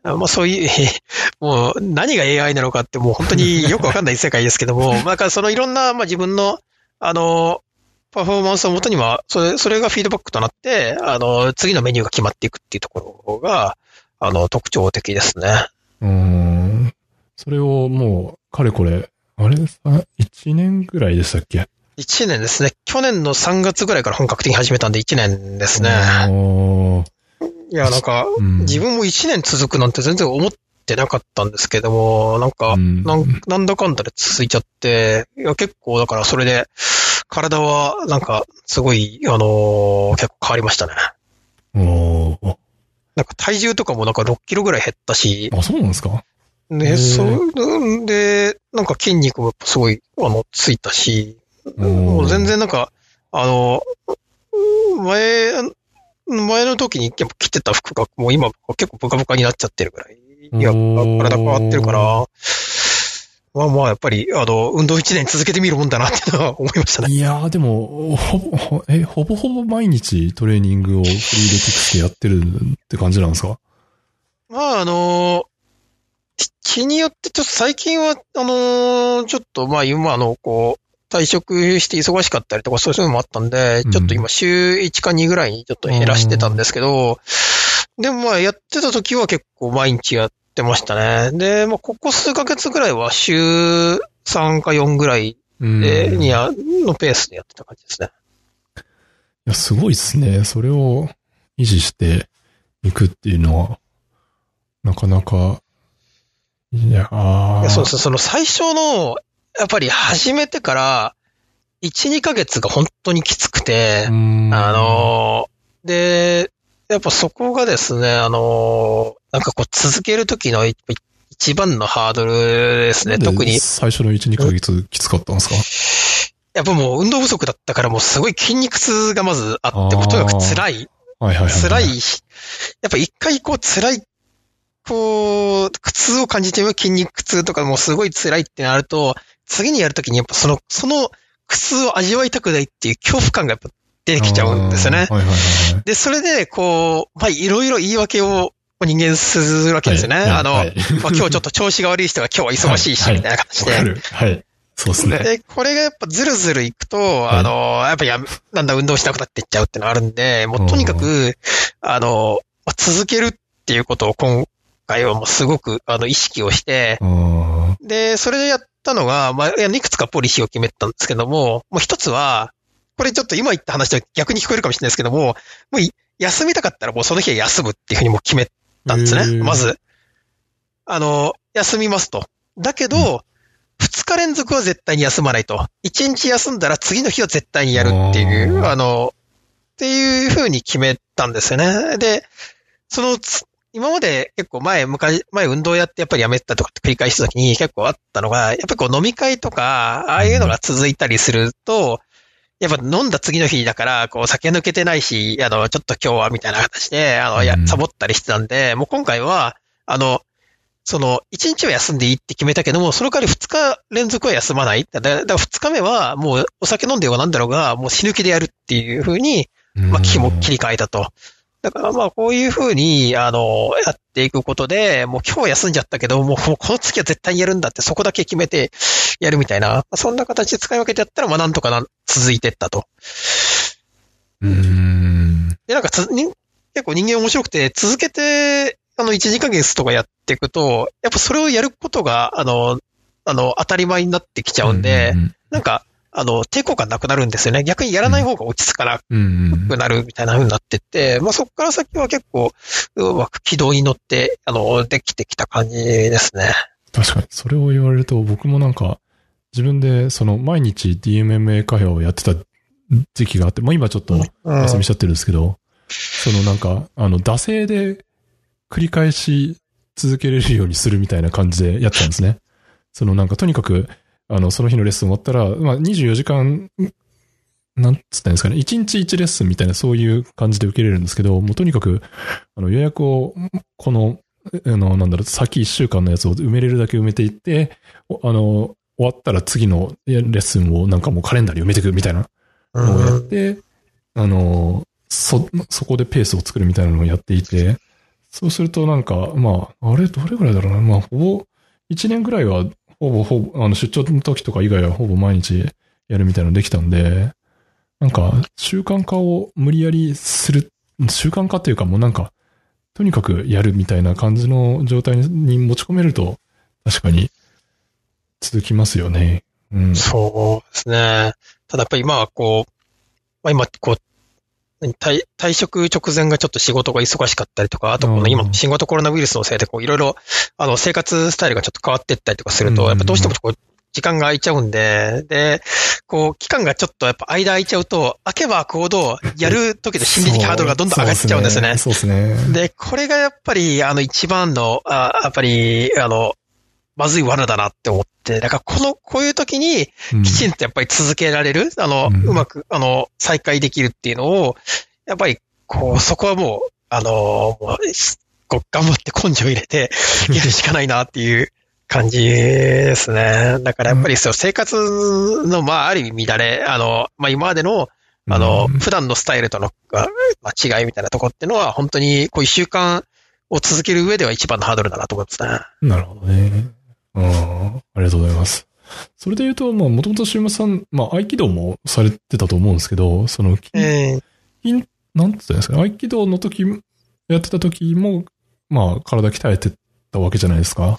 B: あまあそういう、もう何が AI なのかってもう本当によくわかんない世界ですけども、まあだからそのいろんな、まあ自分の、あのーパフォーマンスをもとには、それ、それがフィードバックとなって、あの、次のメニューが決まっていくっていうところが、あの、特徴的ですね。
A: うーん。それをもう、かれこれ、あれさ、1年ぐらいでしたっけ？
B: 1年ですね。去年の3月ぐらいから本格的に始めたんで1年ですね。いや、なんか、
A: うん。
B: 自分も1年続くなんて全然思ってなかったんですけども、なんか、
A: うん。
B: なんなんだかんだで続いちゃって、いや、結構だからそれで、体はなんか、すごい、あのー結構変わりましたね。
A: おー。
B: なんか体重とかもなんか6キロぐらい減ったし、
A: あ、そうなんですか？へ
B: ね、
A: ー。
B: そう、で、なんか筋肉もすごい、あの、ついたし、もう全然なんか、あの、前、前の時にやっぱ着てた服がもう今結構ブカブカになっちゃってるぐらい、いや、体変わってるから、まあまあやっぱり、あの、運動1年続けてみるもんだなってのは思いましたね。
A: いやー、でも、ほぼ、ほえ、ほぼほぼ毎日トレーニングをフリーレティクスでやってるって感じなんですか？
B: まああの、き気によってちょっと最近は、あの、ちょっとまあ今あの、こう、退職して忙しかったりとかそういうのもあったんで、
A: うん
B: ちょっと今週1か2ぐらいにちょっと減らしてたんですけど、でもまあやってた時は結構毎日やってましたね。で、まあここ数ヶ月ぐらいは週3か4ぐらい
A: うん。
B: で、
A: い
B: にや、のペースでやってた感じですね。
A: や、すごいですね。それを維持していくっていうのは、なかなか、いやー
B: いやそうですね。その最初の、やっぱり始めてから、1、2ヶ月が本当にきつくて、
A: うん
B: あのーで、やっぱそこがですね、あのーなんかこう続けるときのい一番のハードルですね、特に。
A: 最初の1、2ヶ月きつかったんですか？
B: やっぱもう運動不足だったからもうすごい筋肉痛がまずあって、もうとにかく辛い、
A: はいはいはい。
B: 辛い。やっぱ一回こう辛い、こう、苦痛を感じて筋肉痛とかもうすごい辛いってなると、次にやるときにやっぱその、その苦痛を味わいたくないっていう恐怖感がやっぱ出てきちゃうんですよね。
A: はいはいはいはい。
B: で、それで、こう、まあ、いろいろ言い訳を人間するわけですよね。
A: はい
B: あの、
A: はい
B: まあ、今日ちょっと調子が悪い人が今日は忙しいし、
A: はい
B: みたいな感じで。
A: わかる。はい。そうですね。
B: で、これがやっぱずるずるいくと、あの、やっぱや、なんだ、運動しなくなっていっちゃうってのがあるんで、もうとにかく、あの、まあ続けるっていうことを今回はもうすごく、あの、意識をして、
A: あ
B: で、それでやったのが、まあ、いやいくつかポリシーを決めたんですけども、もう一つは、これちょっと今言った話と逆に聞こえるかもしれないですけども、もうい休みたかったらもうその日は休むっていうふうにもう決めたんですね。まず。あの、休みますと。だけど、二日連続は絶対に休まないと。一日休んだら次の日は絶対にやるっていう、
A: あ
B: の、っていうふうに決めたんですよね。で、そのつ、今まで結構前、昔、前運動やってやっぱりやめたとかって繰り返した時に結構あったのが、やっぱりこう飲み会とか、ああいうのが続いたりすると、やっぱ飲んだ次の日だから、こう酒抜けてないし、あの、ちょっと今日はみたいな形で、あの、や
A: うん、
B: サボったりしてたんで、もう今回は、あの、その、1日は休んでいいって決めたけども、その代わり2日連続は休まない。だだから2日目はもうお酒飲んでようがなんだろうが、もう死ぬ気でやるっていう風に、まあ、気も切り替えたと。だからまあ、こういう風に、あの、やっていくことで、もう今日休んじゃったけど、もうこの月は絶対にやるんだって、そこだけ決めてやるみたいな、まあそんな形で使い分けてやったら、まあ、なんとかな、続いてったと。
A: うーん。
B: で、なんかつ、に結構人間面白くて、続けて、あの、1、2ヶ月とかやっていくと、やっぱそれをやることが、あの、あの、当たり前になってきちゃうんで、
A: うん
B: なんか、あの、抵抗感なくなるんですよね。逆にやらない方が落ち着かな
A: うんうん
B: くなるみたいな風になってって、まあそこから先は結構、うまく軌道に乗って、あの、できてきた感じですね。
A: 確かに、それを言われると僕もなんか、自分でその毎日 DMMA カフェをやってた時期があって、もう今ちょっと
B: うん
A: 休みしちゃってるんですけど、そのなんか、あの、惰性で繰り返し続けれるようにするみたいな感じでやってたんですね。そのなんかとにかく、あの、その日のレッスン終わったら、まあ24時間、なんつったんですかね、1日1レッスンみたいなそういう感じで受けれるんですけど、もうとにかく、あの予約を、この、あの、なんだろう、先1週間のやつを埋めれるだけ埋めていって、おあの、終わったら次のレッスンをなんかもうカレンダーに埋めていくみたいなのをやって、あの、そ、そこでペースを作るみたいなのをやっていて、そうするとなんか、まあ、あれ、どれぐらいだろうな。まあ、ほぼ、1年ぐらいは、ほぼ、ほぼ、あの、出張の時とか以外はほぼ毎日やるみたいなのできたんで、なんか、習慣化を無理やりする、習慣化っていうかもうなんか、とにかくやるみたいな感じの状態に持ち込めると、確かに、続きますよね。うん。
B: そうですね。ただやっぱり今はこう、まあ今こう、退退職直前がちょっと仕事が忙しかったりとか、あとこ
A: うん
B: の今新型コロナウイルスのせいでこういろいろ、あの生活スタイルがちょっと変わっていったりとかすると、
A: うん
B: やっぱどうしてもこう、時間が空いちゃうんで、で、こう、期間がちょっとやっぱ間空いちゃうと、開けば開くほど、やる時の心理的ハードルがどんどん上がっちゃうんですよね。
A: そうですね。そうですね。
B: で、これがやっぱり、あの、一番の、あやっぱり、あの、まずい罠だなって思って、だからこの、こういう時に、
A: うん
B: きちんとやっぱり続けられる、あの、
A: うん
B: うまく、あの、再開できるっていうのを、やっぱり、こう、そこはもう、あの、もうすこう頑張って根性入れて、やるしかないなっていう感じですね。だからやっぱりそう、生活の、まあ、ある意味乱れ、あの、まあ、今までの、あの、
A: うん
B: 普段のスタイルとの、あまあ、違いみたいなところっていうのは、本当に、こう、一週間を続ける上では一番のハードルだなと思いますね。
A: なるほどね。うん。ありがとうございます。それで言うと、まあ、もともとシウマさん、まあ、合気道もされてたと思うんですけど、その、筋
B: ええ
A: なんて言ったんですかね、合気道の時、やってた時も、まあ、体鍛えてたわけじゃないですか。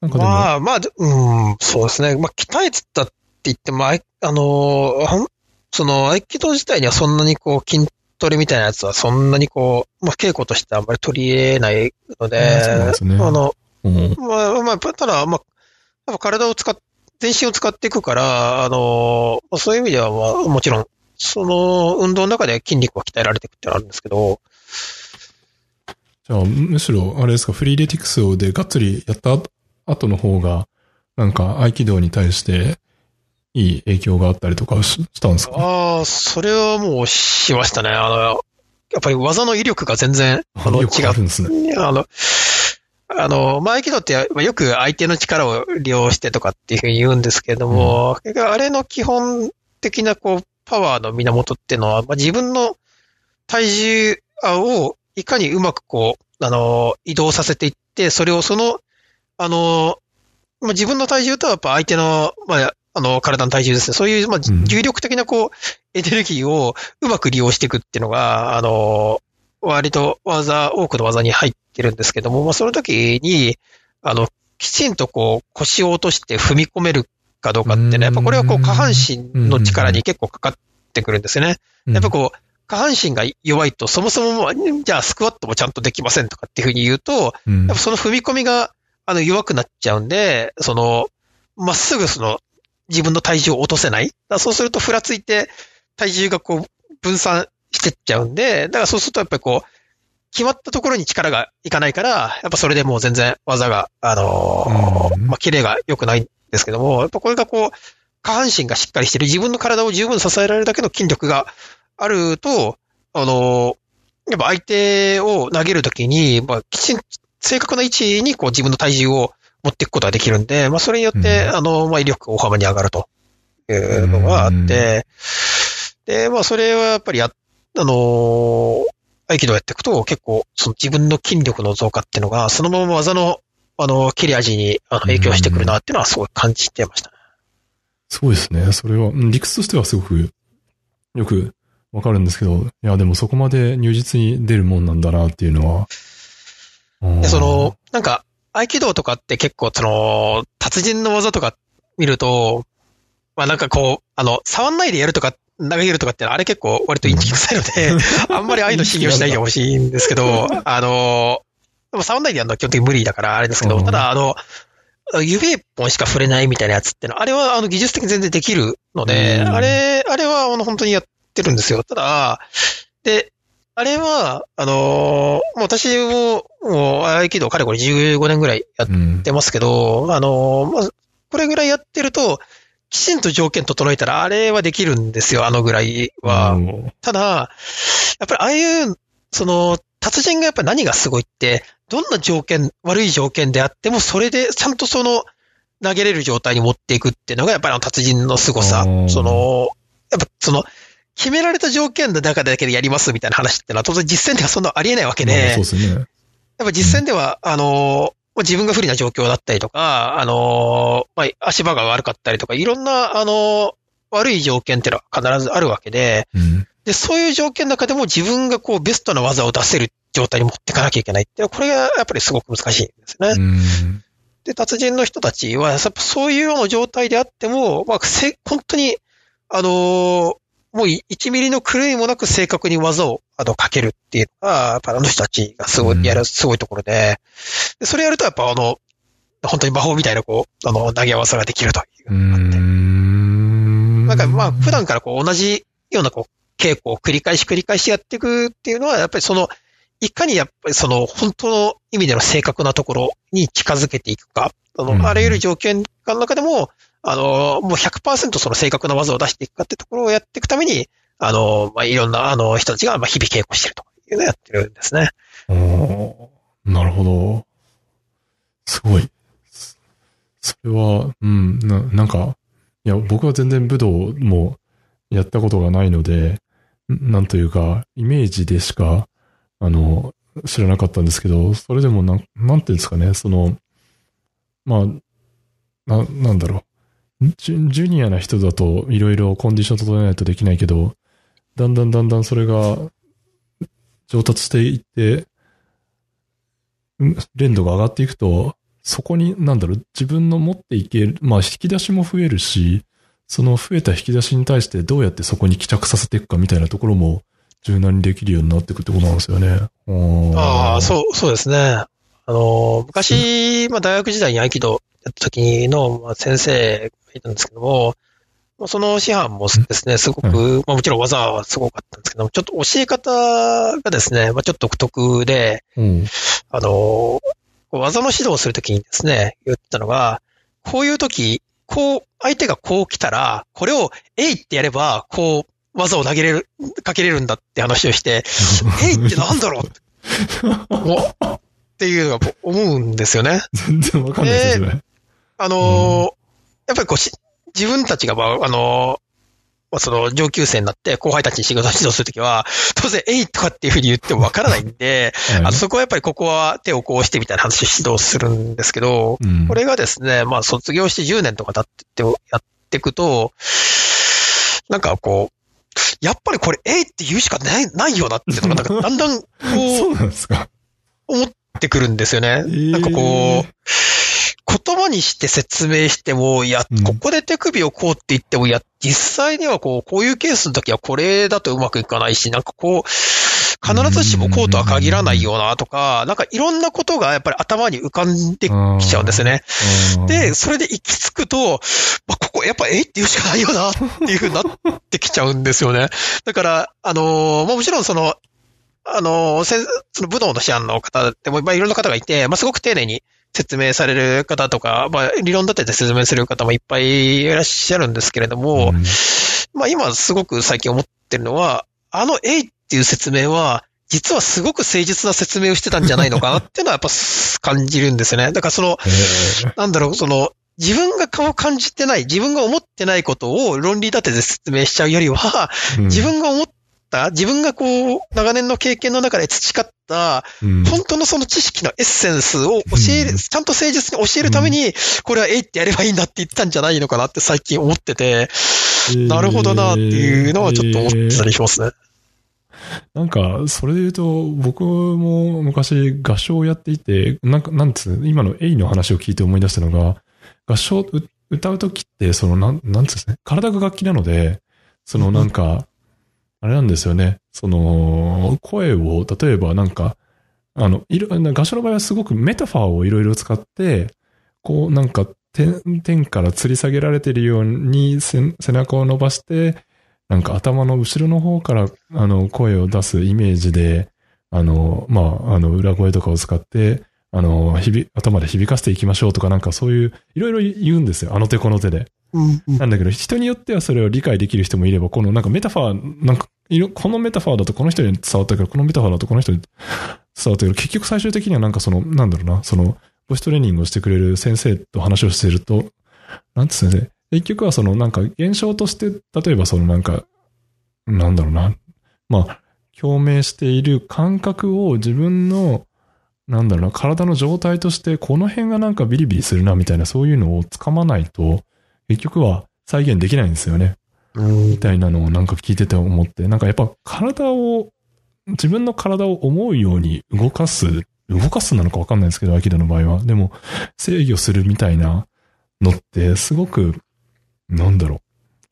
A: なんかでも、
B: まあ、まあ、でうん、そうですね。まあ、鍛えてたって言っても、あのその、合気道自体にはそんなにこう、筋トレみたいなやつはそんなにこう、まあ、稽古としてあんまり取り得ないので、
A: あそうですね
B: あの、
A: うん
B: まあ、まあ、ただ、まあ、やっぱ体を使っ、全身を使っていくから、あのー、そういう意味では、まあ、もちろん、その、運動の中で筋肉は鍛えられていくってのはあるんですけど、
A: じゃあ、むしろ、あれですか、フリーレティクスをでがっつりやった後の方が、なんか合気道に対して、いい影響があったりとかししたんですか
B: ああ、それはもうしましたね。あの、やっぱり技の威力が全然、あの、違
A: よくあるんですね。
B: う。あの、あの、まあ、合気道ってまあよく相手の力を利用してとかっていうふうに言うんですけども、あれの基本的なこう、パワーの源っていうのは、まあ、自分の体重をいかにうまくこう、あの、移動させていって、それをその、あの、まあ、自分の体重とやっぱ相手の、まあ、あの、体の体重ですね。そういう、まあ、重力的な、こう、エネルギーをうまく利用していくっていうのが、あの、割と技、多くの技に入ってるんですけども、まあ、その時に、あの、きちんとこう、腰を落として踏み込めるかどうかってね、やっぱこれはこう、下半身の力に結構かかってくるんですよね。やっぱこう、下半身が弱いと、そもそもも、じゃあスクワットもちゃんとできませんとかっていうふうに言うと、やっぱその踏み込みが、あの、弱くなっちゃうんで、その、まっすぐその、自分の体重を落とせない。そうすると、ふらついて、体重がこう、分散してっちゃうんで、だからそうするとやっぱりこう、決まったところに力がいかないから、やっぱそれでもう全然技が、あのー、まあ、キレが良くないんですけども、やっぱこれがこう、下半身がしっかりしてる、自分の体を十分支えられるだけの筋力があると、あのー、やっぱ相手を投げるときに、まあ、きちん、正確な位置にこう自分の体重を持っていくことができるんで、まあ、それによって、うん、あの、まあ、威力が大幅に上がるというのがあって、で、まあ、それはやっぱりや、あのー、合気道やっていくと、結構、その自分の筋力の増加っていうのが、そのまま技の、あの、切れ味にあの影響してくるなっていうのはすごい感じてましたね。
A: そうですね。それは、理屈としてはすごく、よくわかるんですけど、いや、でもそこまで入実に出るもんなんだなっていうのは。
B: でその、なんか、合気道とかって結構、その、達人の技とか見ると、まあなんかこう、あの、触んないでやるとか、投げるとかってあれ結構割とインチキ臭いので、あんまりああいうの信用しないでほしいんですけど、あの、でも触んないでやるのは基本的に無理だからあれですけど、ただあの、指一本しか触れないみたいなやつってのは、あれはあの技術的に全然できるので、あれ、あれはあの本当にやってるんですよ。ただ、で、あれは、あのー、もう私も、もう、合気道かれこれ15年ぐらいやってますけど、うん、あのー、まあ、これぐらいやってると、きちんと条件整えたら、あれはできるんですよ、あのぐらいは。うん、ただ、やっぱりああいう、その、達人がやっぱり何がすごいって、どんな条件、悪い条件であっても、それでちゃんとその、投げれる状態に持っていくっていうのが、やっぱりあの達人の凄さ。その、やっぱその、決められた条件の中だけでやりますみたいな話ってのは当然実践ではそんなありえないわけで。
A: そうですね。やっ
B: ぱ実践では、あの、自分が不利な状況だったりとか、あの、まあ、足場が悪かったりとか、いろんな、あの、悪い条件っていうのは必ずあるわけで、うん、で、そういう条件の中でも自分がこうベストな技を出せる状態に持っていかなきゃいけないっていうこれがやっぱりすごく難しいんですね。うん、で、達人の人たちは、そういうような状態であっても、まあ、せ、本当に、あのもう1ミリの狂いもなく正確に技をあのかけるっていうのが、やっぱあの人たちがすごい、やる、すごいところで、でそれやるとやっぱあの、本当に魔法みたいなこう、あの、投げ合わせができるという。うん。なんかまあ、普段からこう同じようなこう、稽古を繰り返し繰り返しやっていくっていうのは、やっぱりその、いかにやっぱりその、本当の意味での正確なところに近づけていくか、あの、あらゆる条件の中でも、あの、もう100%その正確な技を出していくかってところをやっていくために、あの、まあ、いろんな、あの、人たちが、まあ、日々稽古してるというのをやってるんですね。
A: おなるほど。すごい。それは、うん、な、なんか、いや、僕は全然武道もやったことがないので、なんというか、イメージでしか、あの、知らなかったんですけど、それでもなん、なんていうんですかね、その、まあ、な、なんだろう。ジュジュニアな人だといろいろコンディション整えないとできないけど、だんだんだんだんそれが上達していって、連度が上がっていくと、そこに、なんだろう、自分の持っていける、まあ引き出しも増えるし、その増えた引き出しに対してどうやってそこに帰着させていくかみたいなところも柔軟にできるようになっていくってことなんですよね。
B: ああ、そう、そうですね。あの、昔、まあ大学時代に合気道やった時の先生がいたんですけども、その師範もですね、すごく、まあもちろん技はすごかったんですけども、ちょっと教え方がですね、まあちょっと独特で、うん、あの、技の指導をするときにですね、言ったのが、こういうとき、こう、相手がこう来たら、これを、えいってやれば、こう、技を投げれる、かけれるんだって話をして、えいってなんだろう？っていうのが思うんですよね。
A: 全然わかんないですね。
B: あのーうん、やっぱりこうし、自分たちが、あのまあ、その上級生になって後輩たちに仕事指導するときは、当然、えいとかっていうふうに言ってもわからないんで、
A: はい
B: あそこはやっぱりここは手をこうしてみたいな話を指導するんですけど、
A: うん
B: これがですね、まあ卒業して10年とか経ってやっていくと、なんかこう、やっぱりこれ、えいって言うしかない、ないよなっていうのが、なんかだんだんこ
A: そう。
B: 思ってくるんですよね。
A: ー
B: なんかこう、言葉にして説明しても、いや
A: うん、
B: ここで手首をこうって言っても、いや、実際にはこう、こういうケースの時はこれだとうまくいかないし、なんかこう、必ずしもこうとは限らないよなとか、なんかいろんなことがやっぱり頭に浮かんできちゃうんですよね。
A: うん
B: で、それで行き着くと、まあ、ここやっぱえいって言うしかないよなっていう風になってきちゃうんですよね。だから、あのーまあ、もちろんその、あのーその武道の師範の方でも、まあ、いろんな方がいて、まあ、すごく丁寧に説明される方とか、まあ、理論立てて説明する方もいっぱいいらっしゃるんですけれども、
A: うん。
B: まあ、今すごく最近思ってるのは、あのえいっていう説明は、実はすごく誠実な説明をしてたんじゃないのかなっていうのはやっぱ感じるんですよね。だからその、
A: えー。
B: なんだろう、その、自分が顔感じてない、自分が思ってないことを論理立てて説明しちゃうよりは、
A: うん。
B: 自分が思った、自分がこう、長年の経験の中で培った、
A: うん。
B: 本当のその知識のエッセンスを教える、
A: うん。
B: ちゃんと誠実に教えるために、これはえいってやればいいんだって言ったんじゃないのかなって最近思ってて、なるほどなっていうのはちょっと思ってたりしますね。
A: なんか、それで言うと、僕も昔合唱をやっていて、なんか、なんつう、今のエイの話を聞いて思い出したのが、合唱、う歌うときって、その、なん、なんつうんですね、体が楽器なので、そのなんか、あれなんですよね、その、声を、例えばなんか、あの、いろ、合唱の場合はすごくメタファーをいろいろ使って、こう、なんか、天、から吊り下げられてるように背中を伸ばして、なんか頭の後ろの方から、あの、声を出すイメージで、あの、まあ、あの、裏声とかを使って、あの、響、頭で響かせていきましょうとかなんかそういう、いろいろ言うんですよ。あの手この手で。なんだけど、人によってはそれを理解できる人もいれば、このなんかメタファー、なんか、このメタファーだとこの人に伝わったけど、このメタファーだとこの人に伝わったけど、結局最終的にはなんかその、なんだろうな、その、ボイストレーニングをしてくれる先生と話をしてると、なんつうん。結局はそのなんか現象として、例えばそのなんか、なんだろうな、まあ、共鳴している感覚を自分の、なんだろうな、体の状態として、この辺がなんかビリビリするな、みたいな、そういうのをつかまないと、結局は再現できないんですよね。みたいなのをなんか聞いてて思って、なんかやっぱ体を、自分の体を思うように動かす、動かすなのかわかんないですけど、アキラの場合は。でも、制御するみたいなのって、すごく、なんだろう。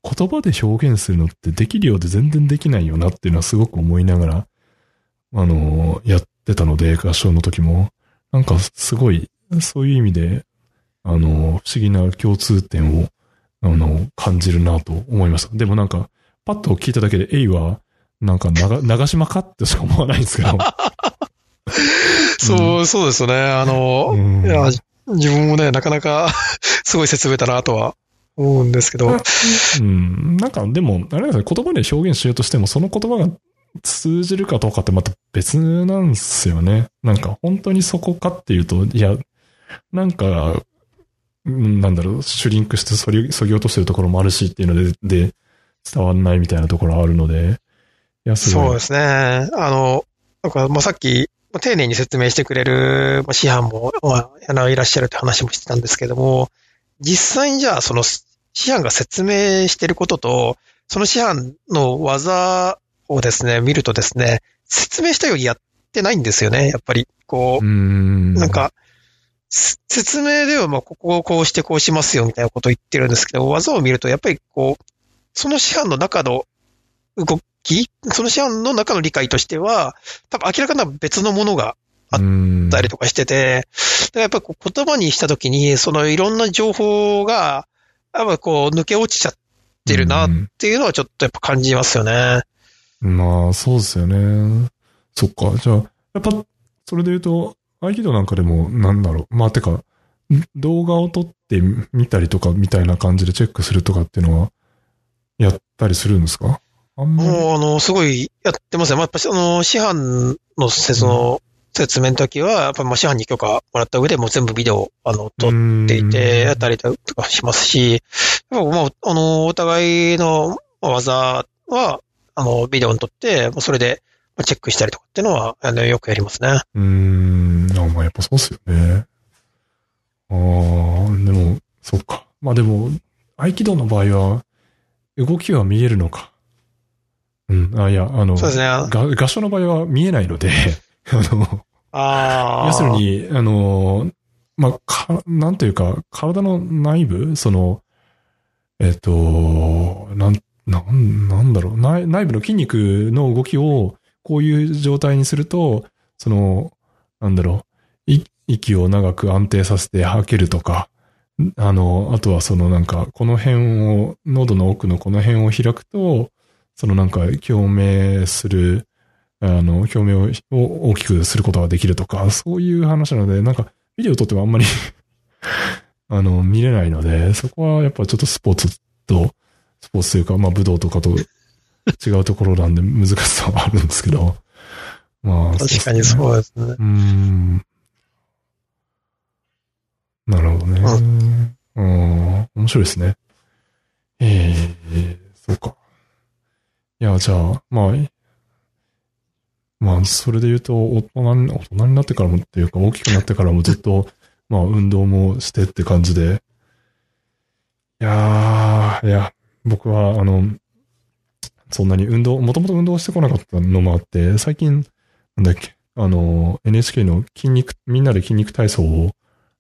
A: 言葉で表現するのってできるようで全然できないよなっていうのはすごく思いながら、あの、やってたので、合唱の時も。なんかすごい、そういう意味で、あの、不思議な共通点を、あの、感じるなと思いました。でもなんか、パッと聞いただけで、エイは、なんか長、長島かってしか思わないんですけど。
B: そう、そうですね。あの、
A: うん
B: いや、自分もね、なかなか すごい説明だなとは思うんですけど、
A: うん。なんか、でも、あれですね、言葉で表現しようとしても、その言葉が通じるかどうかってまた別なんですよね。なんか、本当にそこかっていうと、いや、なんか、うんなんだろう、シュリンクしてそぎ、そぎ落としてるところもあるしっていうので、で、伝わんないみたいなところあるので、いや、すごい。
B: そうですね。あの、なんか、まあ、さっき、まあ丁寧に説明してくれる、まあ、師範も、まあ、いらっしゃるって話もしてたんですけども、実際にじゃあ、その、師範が説明してることと、その師範の技をですね、見るとですね、説明したようにやってないんですよね、やっぱり。こう
A: う、ん。
B: なん、か、す説明では、まあ、ここをこうしてこうしますよ、みたいなことを言ってるんですけど、技を見ると、やっぱりこう、その師範の中の動き、その師範の中の理解としては、多分明らかな別のものがあ
A: っ
B: たりとかしてて、だからやっぱり言葉にしたときに、そのいろんな情報が、やっぱこう抜け落ちちゃってるなっていうのはちょっとやっぱ感じますよね。
A: まあ、そうですよね。そっか。じゃあ、やっぱ、それで言うと、合気道なんかでも、なんだろう。まあ、てか、ん動画を撮ってみたりとか、みたいな感じでチェックするとかっていうのは、やったりするんですか？あんまり。
B: もう、あの、すごいやってますね。まあ、やっぱし、あの、師範のせその説明の時は、やっぱまあ師範に許可もらった上でもう全部ビデオ、あの、撮っていて、やったりとかしますし、やっぱまあ、あの、お互いの、技は、あの、ビデオに撮って、もうそれでまあチェックしたりとかっていうのは、あの、よくやりますね。
A: うーん。あ、まあやっぱそうっすよね。ああ、でも、そっか。まあでも、合気道の場合は、動きは見えるのか。うん。あ、いや、あの、
B: そうですね。
A: 合唱の場合は見えないので、あの、
B: あー。
A: 要する、に、あの、まあ、か、なんというか、体の内部、その、えっ、と、なん、なん、なんだろう、内内部の筋肉の動きを、こういう状態にすると、その、なんだろう、息を長く安定させて吐けるとか、あの、あとはそのなんか、この辺を、喉の奥のこの辺を開くと、そのなんか、共鳴する、あの、表明をを大きくすることができるとか、そういう話なので、なんか、ビデオ撮ってもあんまり あの、見れないので、そこはやっぱちょっとスポーツと、スポーツというか、まあ武道とかと 違うところなんで難しさはあるんですけど、まあ、
B: 確かに
A: う
B: そうですね。
A: うーん。なるほどね。うん。面白いですね。ええそうか。いや、じゃあ、まあ、まあ、それで言うと、大人に、大人になってからもっていうか、大きくなってからもずっと、まあ、運動もしてって感じで。いやー、いや、僕は、あの、そんなに運動、もともと運動してこなかったのもあって、最近、なんだっけ、あの、NHK の筋肉、みんなで筋肉体操を、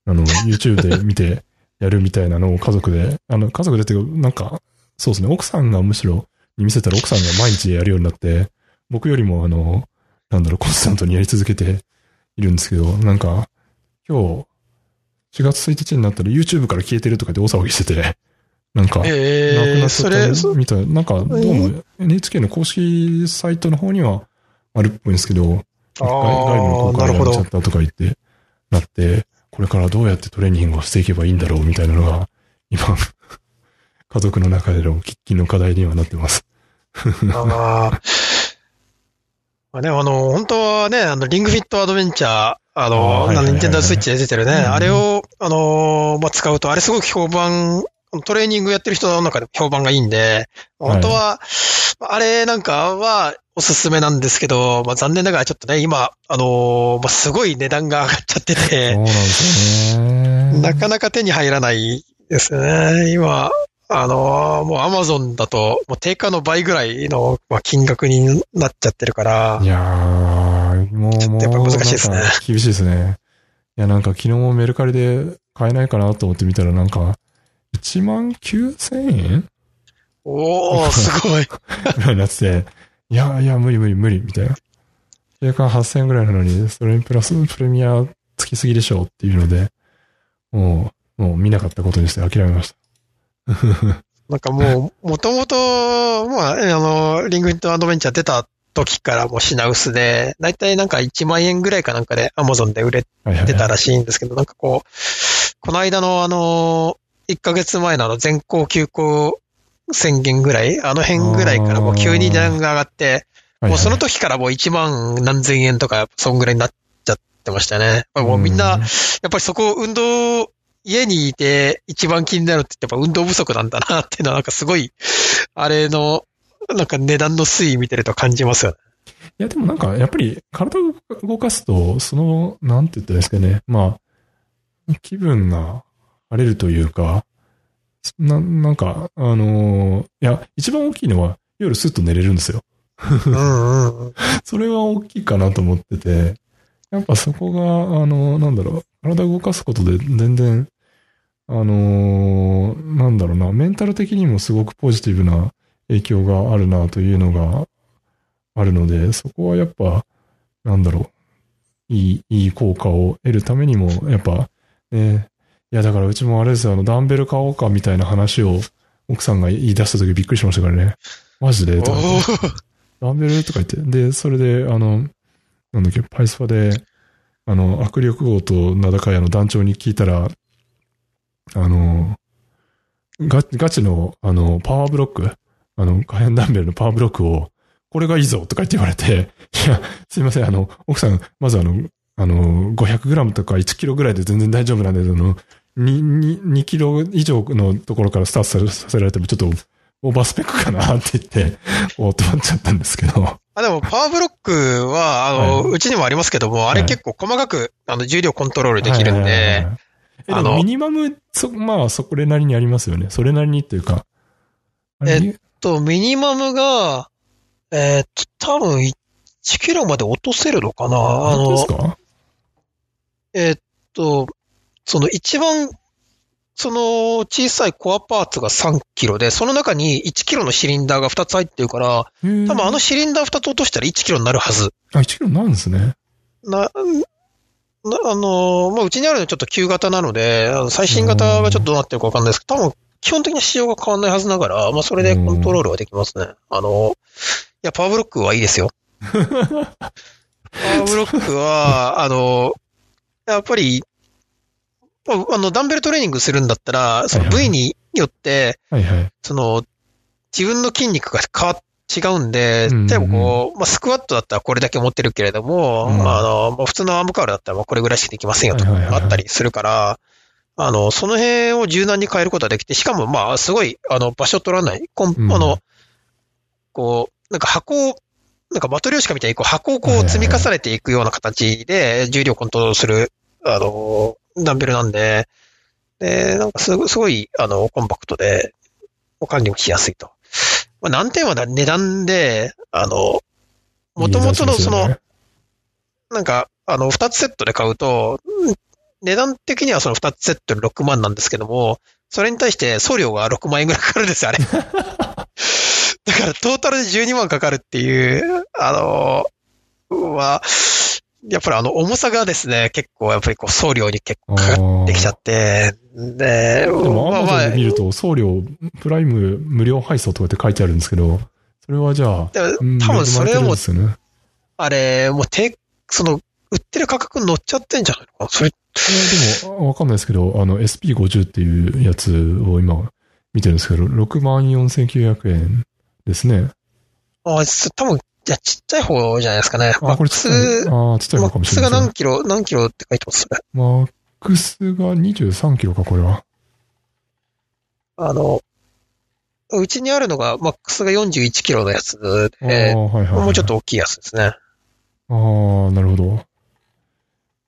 A: あの、YouTube で見て やるみたいなのを家族で、あの、家族でっていうか、なんか、そうですね、奥さんがむしろ、に見せたら奥さんが毎日やるようになって、僕よりもあの、なんだろう、コンスタントにやり続けているんですけど、なんか、今日、4月1日になったら YouTube から消えてるとかで大騒ぎしてて、なんか、
B: え
A: なく
B: え
A: なっちゃったみたい。なんか、どうも NHK の公式サイトの方にはあるっぽいんですけど、
B: あ
A: 外外部の公開になっちゃっ。たとか言って、なって、これからどうやってトレーニングをしていけばいいんだろうみたいなのが、今、家族の中での喫緊の課題にはなってます。
B: ああ。まあね、あの、本当はね、あの、リングフィットアドベンチャー、あの、ニンテンダースイッチで出てるね、
A: うん
B: あれを、あの、まあ、使うと、あれすごく評判、トレーニングやってる人の中でも評判がいいんで、本当は、あれなんかはおすすめなんですけど、まあ、残念ながらちょっとね、今、あのまあ、すごい値段が上がっちゃってて、
A: な。
B: なかなか手に入らないですね。今、あのーもうアマゾンだと、もう定価の倍ぐらいの、まあ、金額になっちゃってるから
A: い、やー、もう、もう、
B: やっぱ難しいですね
A: 厳しいですね。いや、なんか昨日もメルカリで買えないかなと思って見たらなんか、1万9000円？
B: おー、すごい。
A: ぐらいになってて、いやいや、無理無理無理、みたいな。定価8000円ぐらいなのに、それにプラスプレミアつきすぎでしょうっていうので、もう、もう見なかったことにして諦めました。
B: なんかもう、もともと、まあ、あの、リングフィットアドベンチャー出た時からもう品薄で、だいたいなんか1万円ぐらいかなんかでアマゾンで売れてたらしいんですけど、なんかこう、この間のあの、1ヶ月前のあの全校休校宣言ぐらい、あの辺ぐらいからもう急に値段が上がって、もうその時からもう1万何千円とか、そんぐらいになっちゃってましたね。もうみんな、やっぱりそこ運動、家にいて一番気になるって言ってやっぱ運動不足なんだなっていうのはなんかすごい、あれの、なんか値段の推移見てると感じますよね。
A: いや、でもなんか、やっぱり体を動かすと、その、なんて言ったらいいですかね。まあ、気分が晴れるというか、な、なんか、あのーいや、一番大きいのは、夜スッと寝れるんですよ。それは大きいかなと思ってて、やっぱそこが、あの、なんだろう、体を動かすことで全然、あのーなんだろうな、メンタル的にもすごくポジティブな影響があるなというのがあるので、そこはやっぱ、なんだろう、いい、いい効果を得るためにも、やっぱ、ね、いやだからうちもあれですよ、あの、ダンベル買おうかみたいな話を奥さんが言い出した時びっくりしましたからね。マジで？とかダンベル？とか言って。で、それで、あの、なんだっけ、パイスパで、あの、握力号と名高屋の団長に聞いたら、あの、ガガチの、あの、パワーブロック、あの、火炎ダンベルのパワーブロックを、これがいいぞとか言って言われて、いや、すいません、あの、奥さん、まずあの、あの、500g とか1キロぐらいで全然大丈夫なんで、あの、2、2, 2キロ以上のところからスタートさせられてもちょっとオーバースペックかなって言って、お止まっちゃったんですけど。
B: あ、でも、パワーブロックは、あの、
A: は
B: うちにもありますけども、あれ
A: はい
B: 結構細かく、あの、重量コントロールできるんで、
A: はい。え、で
B: あの
A: もミニマム、そ、まあ、そこれなりにありますよね。それなりにっていうか。
B: えと、ミニマムが、えーっと、多分1キロまで落とせるのかなあ
A: 本当です
B: の、
A: か？
B: えーっと、その一番、その小さいコアパーツが3キロで、その中に1キロのシリンダーが2つ入ってるから、多分あのシリンダー2つ落としたら1キロになるはず。
A: あ、1キロなんですね。
B: な、なあの、まあ、うちにあるのはちょっと旧型なので、あの最新型がちょっとどうなってるかわかんないですけど、多分基本的な仕様が変わんないはずながら、まあ、それでコントロールはできますね。あの、いや、パワーブロックはいいですよ。パワーブロックは、あの、やっぱり、まああの、ダンベルトレーニングするんだったら、その部位によって、
A: はいはい。
B: その、自分の筋肉が変わっ違うんで、例えばこう、まあ、スクワットだったらこれだけ持ってるけれども、
A: うん。
B: あの、まあ、普通のアームカールだったらまあこれぐらいしかできませんよとかあったりするから、あの、その辺を柔軟に変えることができて、しかもまあ、すごい、あの、場所取らない、コン
A: うん。
B: あの、こう、なんか箱を、なんかマトリョーシカみたいにこう箱をこう積み重ねていくような形で重量コントロールする、あの、ダンベルなんで、で、なんかすごすごい、あの、コンパクトで、管理もしやすいと。まあ、難点は値段で、あの、もともとのその、なんか、あの、二つセットで買うと、うん値段的にはその二つセットで6万なんですけども、それに対して送料が6万円ぐらいかかるんですよ、あれ。だからトータルで12万かかるっていう、あの、は、やっぱりあの、重さがですね、結構やっぱりこう送料に結構かかってきちゃって、で、
A: でも、アマゾンで見ると、送料、プライム無料配送とかって書いてあるんですけど、それはじゃあ、
B: 多分それはも
A: ね。
B: あれ、もうて、その、売ってる価格に乗っちゃってんじゃないのかな？それ、
A: でも、わかんないですけど、あの、SP50 っていうやつを今見てるんですけど、64,900円ですね。
B: あ、そ多分、じゃあちっちゃい方じゃないですかね。
A: あ、これちっちゃい、あちっちゃい
B: マッ
A: のかも
B: クスが
A: しれないですね。
B: 何キロ、何キロって書いてます。
A: マックスが23キロか、これは。
B: あの、うちにあるのが、マックスが41キロのやつで、
A: はいはい、はい。
B: もうちょっと大きいやつですね。
A: ああ、なるほど。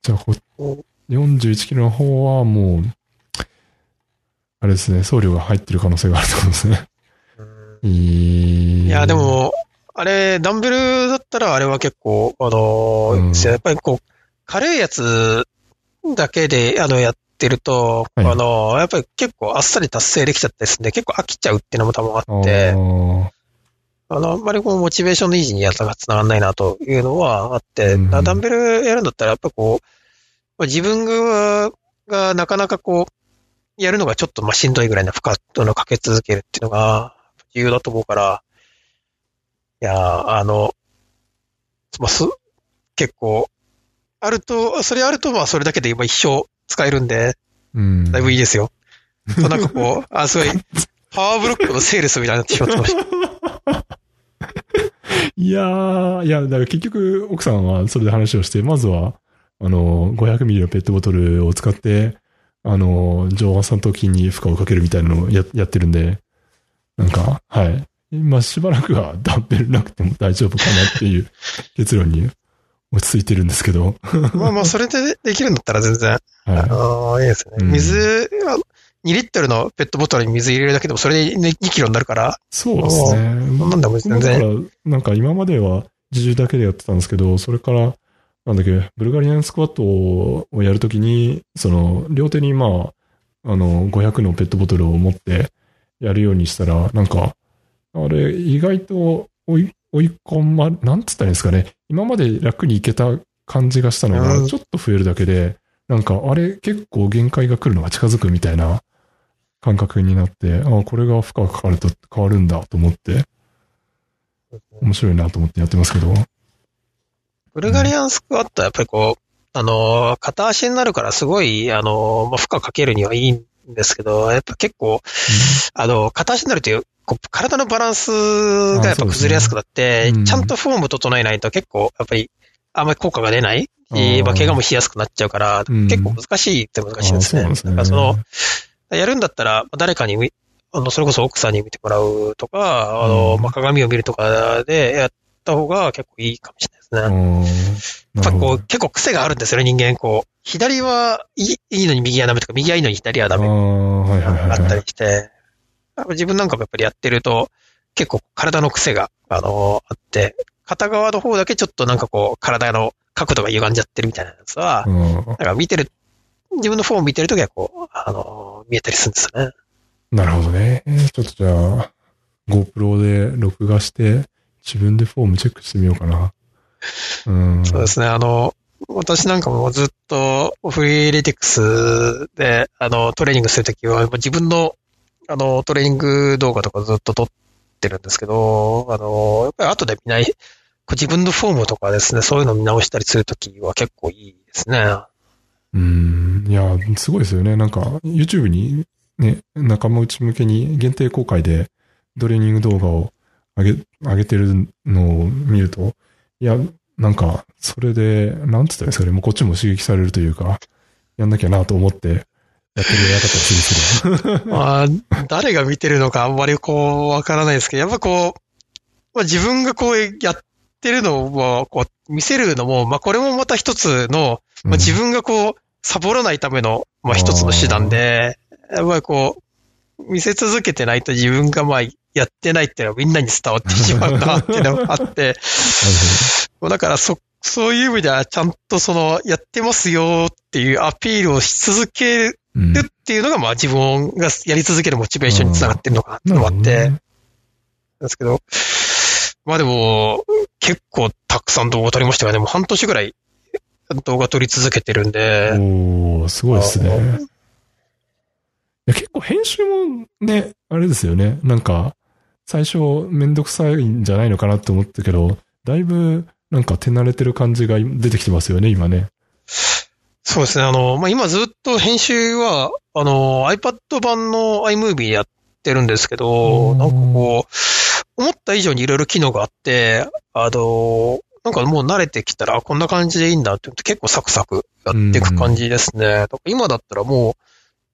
A: じゃあこ
B: お、
A: 41キロの方はもう、あれですね、送料が入ってる可能性があるってことですね。い
B: いや、で、も、あれ、ダンベルだったらあれは結構、あの
A: うん。
B: やっぱりこう、軽いやつだけで、あの、やってると、
A: はい。
B: あのやっぱり結構あっさり達成できちゃったりするんで、結構飽きちゃうっていうのも多分あ
A: あ
B: って、
A: ー。
B: あの、あんまりこう、モチベーションの維持にやつがつながらないなというのはあって、
A: うん。
B: ダンベルやるんだったら、やっぱこう、まあ自分ががなかなかこう、やるのがちょっとまあしんどいぐらいの負荷とのをかけ続けるっていうのが重要だと思うから、いやー、あの、まあ、す、結構、あると、それあると、まあ、それだけで今一生使えるんで、
A: うん。
B: だいぶいいですよ。と なんかこう、あ、すごい、パワーブロックのセールスみたいになってしまってました。
A: いやー、いや、だから結局、奥さんはそれで話をして、まずは、あの、500ミリのペットボトルを使って、あの、上腕三頭筋に負荷をかけるみたいなのをややってるんで、なんか、はい。まあ、しばらくはダンベルなくても大丈夫かなっていう結論に落ち着いてるんですけど、
B: まあまあ、それでできるんだったら全然、あ
A: は
B: のいいですね。
A: うん
B: 水、あ2リットルのペットボトルに水入れるだけでもそれで2キロになるから、
A: い。そうですね。
B: なんでも全
A: 僕もだから
B: 然。、
A: なんか今までは自重だけでやってたんですけど、それから、なんだっけ、ブルガリアンスクワットをやるときに、その、両手にまあ、あの、500のペットボトルを持ってやるようにしたら、なんか、あれ、意外と追い、追い込ま、なんつったらいいんですかね。今まで楽にいけた感じがしたのが、
B: うん
A: ちょっと増えるだけで、なんか、あれ、結構限界が来るのが近づくみたいな感覚になって、あこれが負荷がかかると変わるんだと思って、面白いなと思ってやってますけど。
B: ブルガリアンスクワットはやっぱりこう、あの、片足になるからすごい、あの、まあ、負荷かけるにはいいんですけど、やっぱ結構、あの、片足になるという、こう体のバランスがやっぱ崩れやすくなって、
A: ねうん
B: ちゃんとフォーム整えないと結構、やっぱり、あんまり効果が出ない
A: あー
B: し、まあ、怪我もしやすくなっちゃうから、
A: うん
B: 結構難しいって難しいんですね。
A: すね
B: だからその、やるんだったら、誰かに、あの、それこそ奥さんに見てもらうとか、あの、鏡を見るとかでやった方が結構いいかもしれないですね。やっぱこう、結構癖があるんですよね、人間。こう、左はいいのに右はダメとか、右はいいのに左はダメ。
A: あ
B: ったりして、自分なんかもやっぱりやってると、結構体の癖が、あの、あって、片側の方だけちょっとなんかこう、体の角度が歪んじゃってるみたいなやつは、
A: うん
B: なんか見てる、自分のフォーム見てるときはこう、あの、見えたりするんですよね。
A: なるほどね。ちょっとじゃあ、GoPro で録画して、自分でフォームチェックしてみようかな。うん。
B: そうですね、あの、私なんかもずっとフリーレティクスで、あの、トレーニングするときは、自分の、あの、トレーニング動画とかずっと撮ってるんですけど、あの、やっぱり後で見ない、自分のフォームとかですね、そういうの見直したりするときは結構いいですね。
A: うん。いや、すごいですよね。なんか、YouTube にね、仲間内向けに限定公開でトレーニング動画を上げ、上げてるのを見ると、いや、なんか、それで、なんつったらいいですかね、もうこっちも刺激されるというか、やんなきゃなと思って、やってるやかったりする
B: まあ、誰が見てるのかあんまりこう、わからないですけど、やっぱこう、まあ自分がこうやってるのをこう見せるのも、まあこれもまた一つの。まあ自分がこう、サボらないための、まあ一つの手段で、やっぱりこう、見せ続けてないと自分がまあやってないっていうのはみんなに伝わってしまうなっていうのがあって、だからそ、そういう意味ではちゃんとその、やってますよっていうアピールをし続ける
A: うん。
B: っていうのがまあ自分がやり続けるモチベーションにつながってるのかなっていうのもあって、ですけど、まあでも、結構たくさん動画撮りましたがね、もう半年ぐらい動画撮り続けてるんで、
A: おー、すごいですね。いや結構編集もね、あれですよね。なんか、最初めんどくさいんじゃないのかなって思ったけど、だいぶなんか手慣れてる感じが出てきてますよね、今ね。
B: そうですね、あの、まあ今ずっと編集は、あの、iPad 版の iMovie でやってるんですけど、
A: うん
B: なんかこう、思った以上にいろいろ機能があって、あの、なんかもう慣れてきたら、あこんな感じでいいんだって思って結構サクサクやっていく感じですね。今だったらも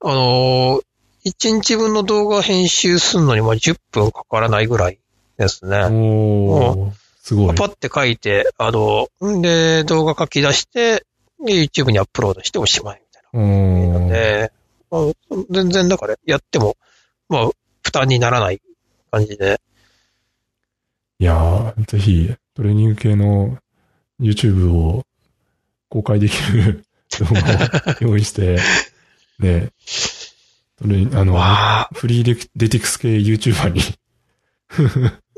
B: う、あの、1日分の動画編集するのにまあ10分かからないぐらいですね。
A: おー、すごい。
B: パッて書いて、あの、んで、動画書き出して、で YouTube にアップロードしておしまいみたいな。
A: おー
B: で、まあ、全然だからやっても、まあ、負担にならない感じで。
A: いやー、ぜひ、トレーニング系の YouTube を公開できる 動画を用意して、ね、トレあの、フリーデティクス系 YouTuber に。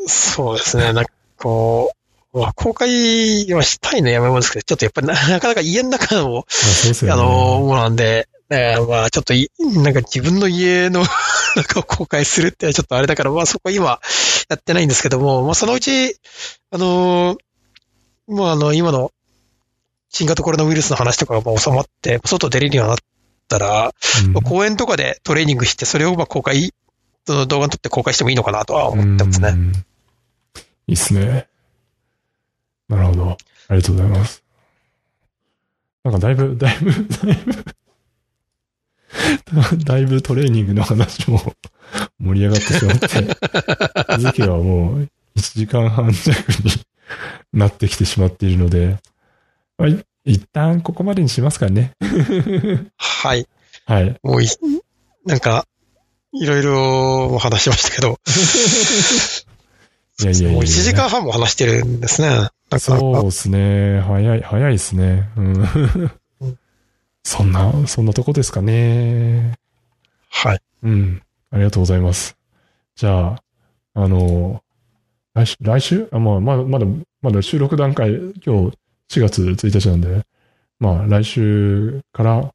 B: そうですね。なんかこう、まあ、公開はしたいのやめますけど、ちょっとやっぱりな なかなか家の中の、
A: あね。
B: の、ものなんで、ね、まあ、ちょっとい、なんか自分の家の 中を公開するってちょっとあれだから、まあそこ今やってないんですけども、まあそのうち、あの、まああの、今の新型コロナウイルスの話とかがもう収まって、外出れるようになったら、
A: うん
B: まあ公園とかでトレーニングして、それをまあ公開、その動画に撮って公開してもいいのかなとは思ってますね。
A: うんいいっすね。なるほど。ありがとうございます。なんかだいぶ、だいぶ、だいぶ、だいぶトレーニングの話も 盛り上がってしまって、気づけばもう1時間半弱になってきてしまっているので、まあ、い一旦ここまでにしますかね。
B: はい。
A: はい。
B: もうい、なんか、いろいろ話しましたけど、
A: いやいやいや
B: もう1時間半も話してるんですね。
A: そうですね。早い、早いですね。うん。そんな、そんなとこですかね。
B: はい。
A: うん。ありがとうございます。じゃあ、あの、来週、来週？あ、まあ、まだ、まだ、まだ収録段階、今日4月1日なんで、まあ、来週から、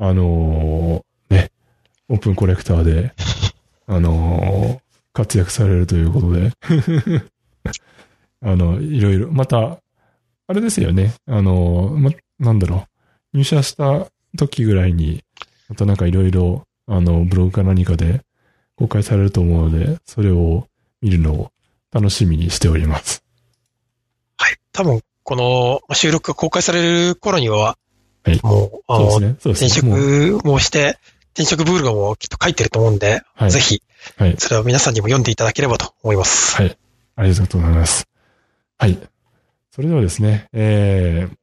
A: あのね、オープンコレクターで、あの活躍されるということで、あの、いろいろ、また、あれですよね、あの、ま、なんだろう、入社した時ぐらいに、またなんかいろいろ、あの、ブログか何かで公開されると思うので、それを見るのを楽しみにしております。
B: はい。多分、このまあ収録が公開される頃には、
A: はい
B: もう、あの、
A: そうですね。ね。もう
B: 職もして、転職ブールがもうきっと書いてると思うんで、
A: はい
B: ぜひ、
A: はい。
B: それを皆さんにも読んでいただければと思います。
A: はい。ありがとうございます。はい。それではですね、えー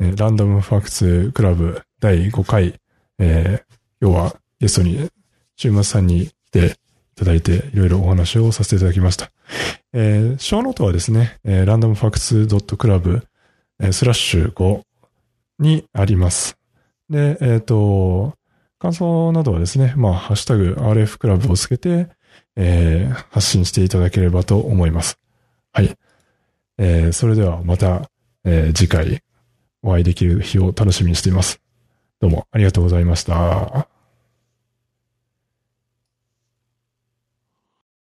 A: えーランダムファクツクラブ第5回、えー要はゲストに、週末さんに来ていただいて、いろいろお話をさせていただきました。えー、ショーノートはですね、えー、ランダムファクツ .club、えースラッシュ5にあります。で、えっ、と、感想などはですね、まあ、ハッシュタグ RF クラブをつけて、えー発信していただければと思います。はい。えーそれではまた、えー次回お会いできる日を楽しみにしています。どうもありがとうございました。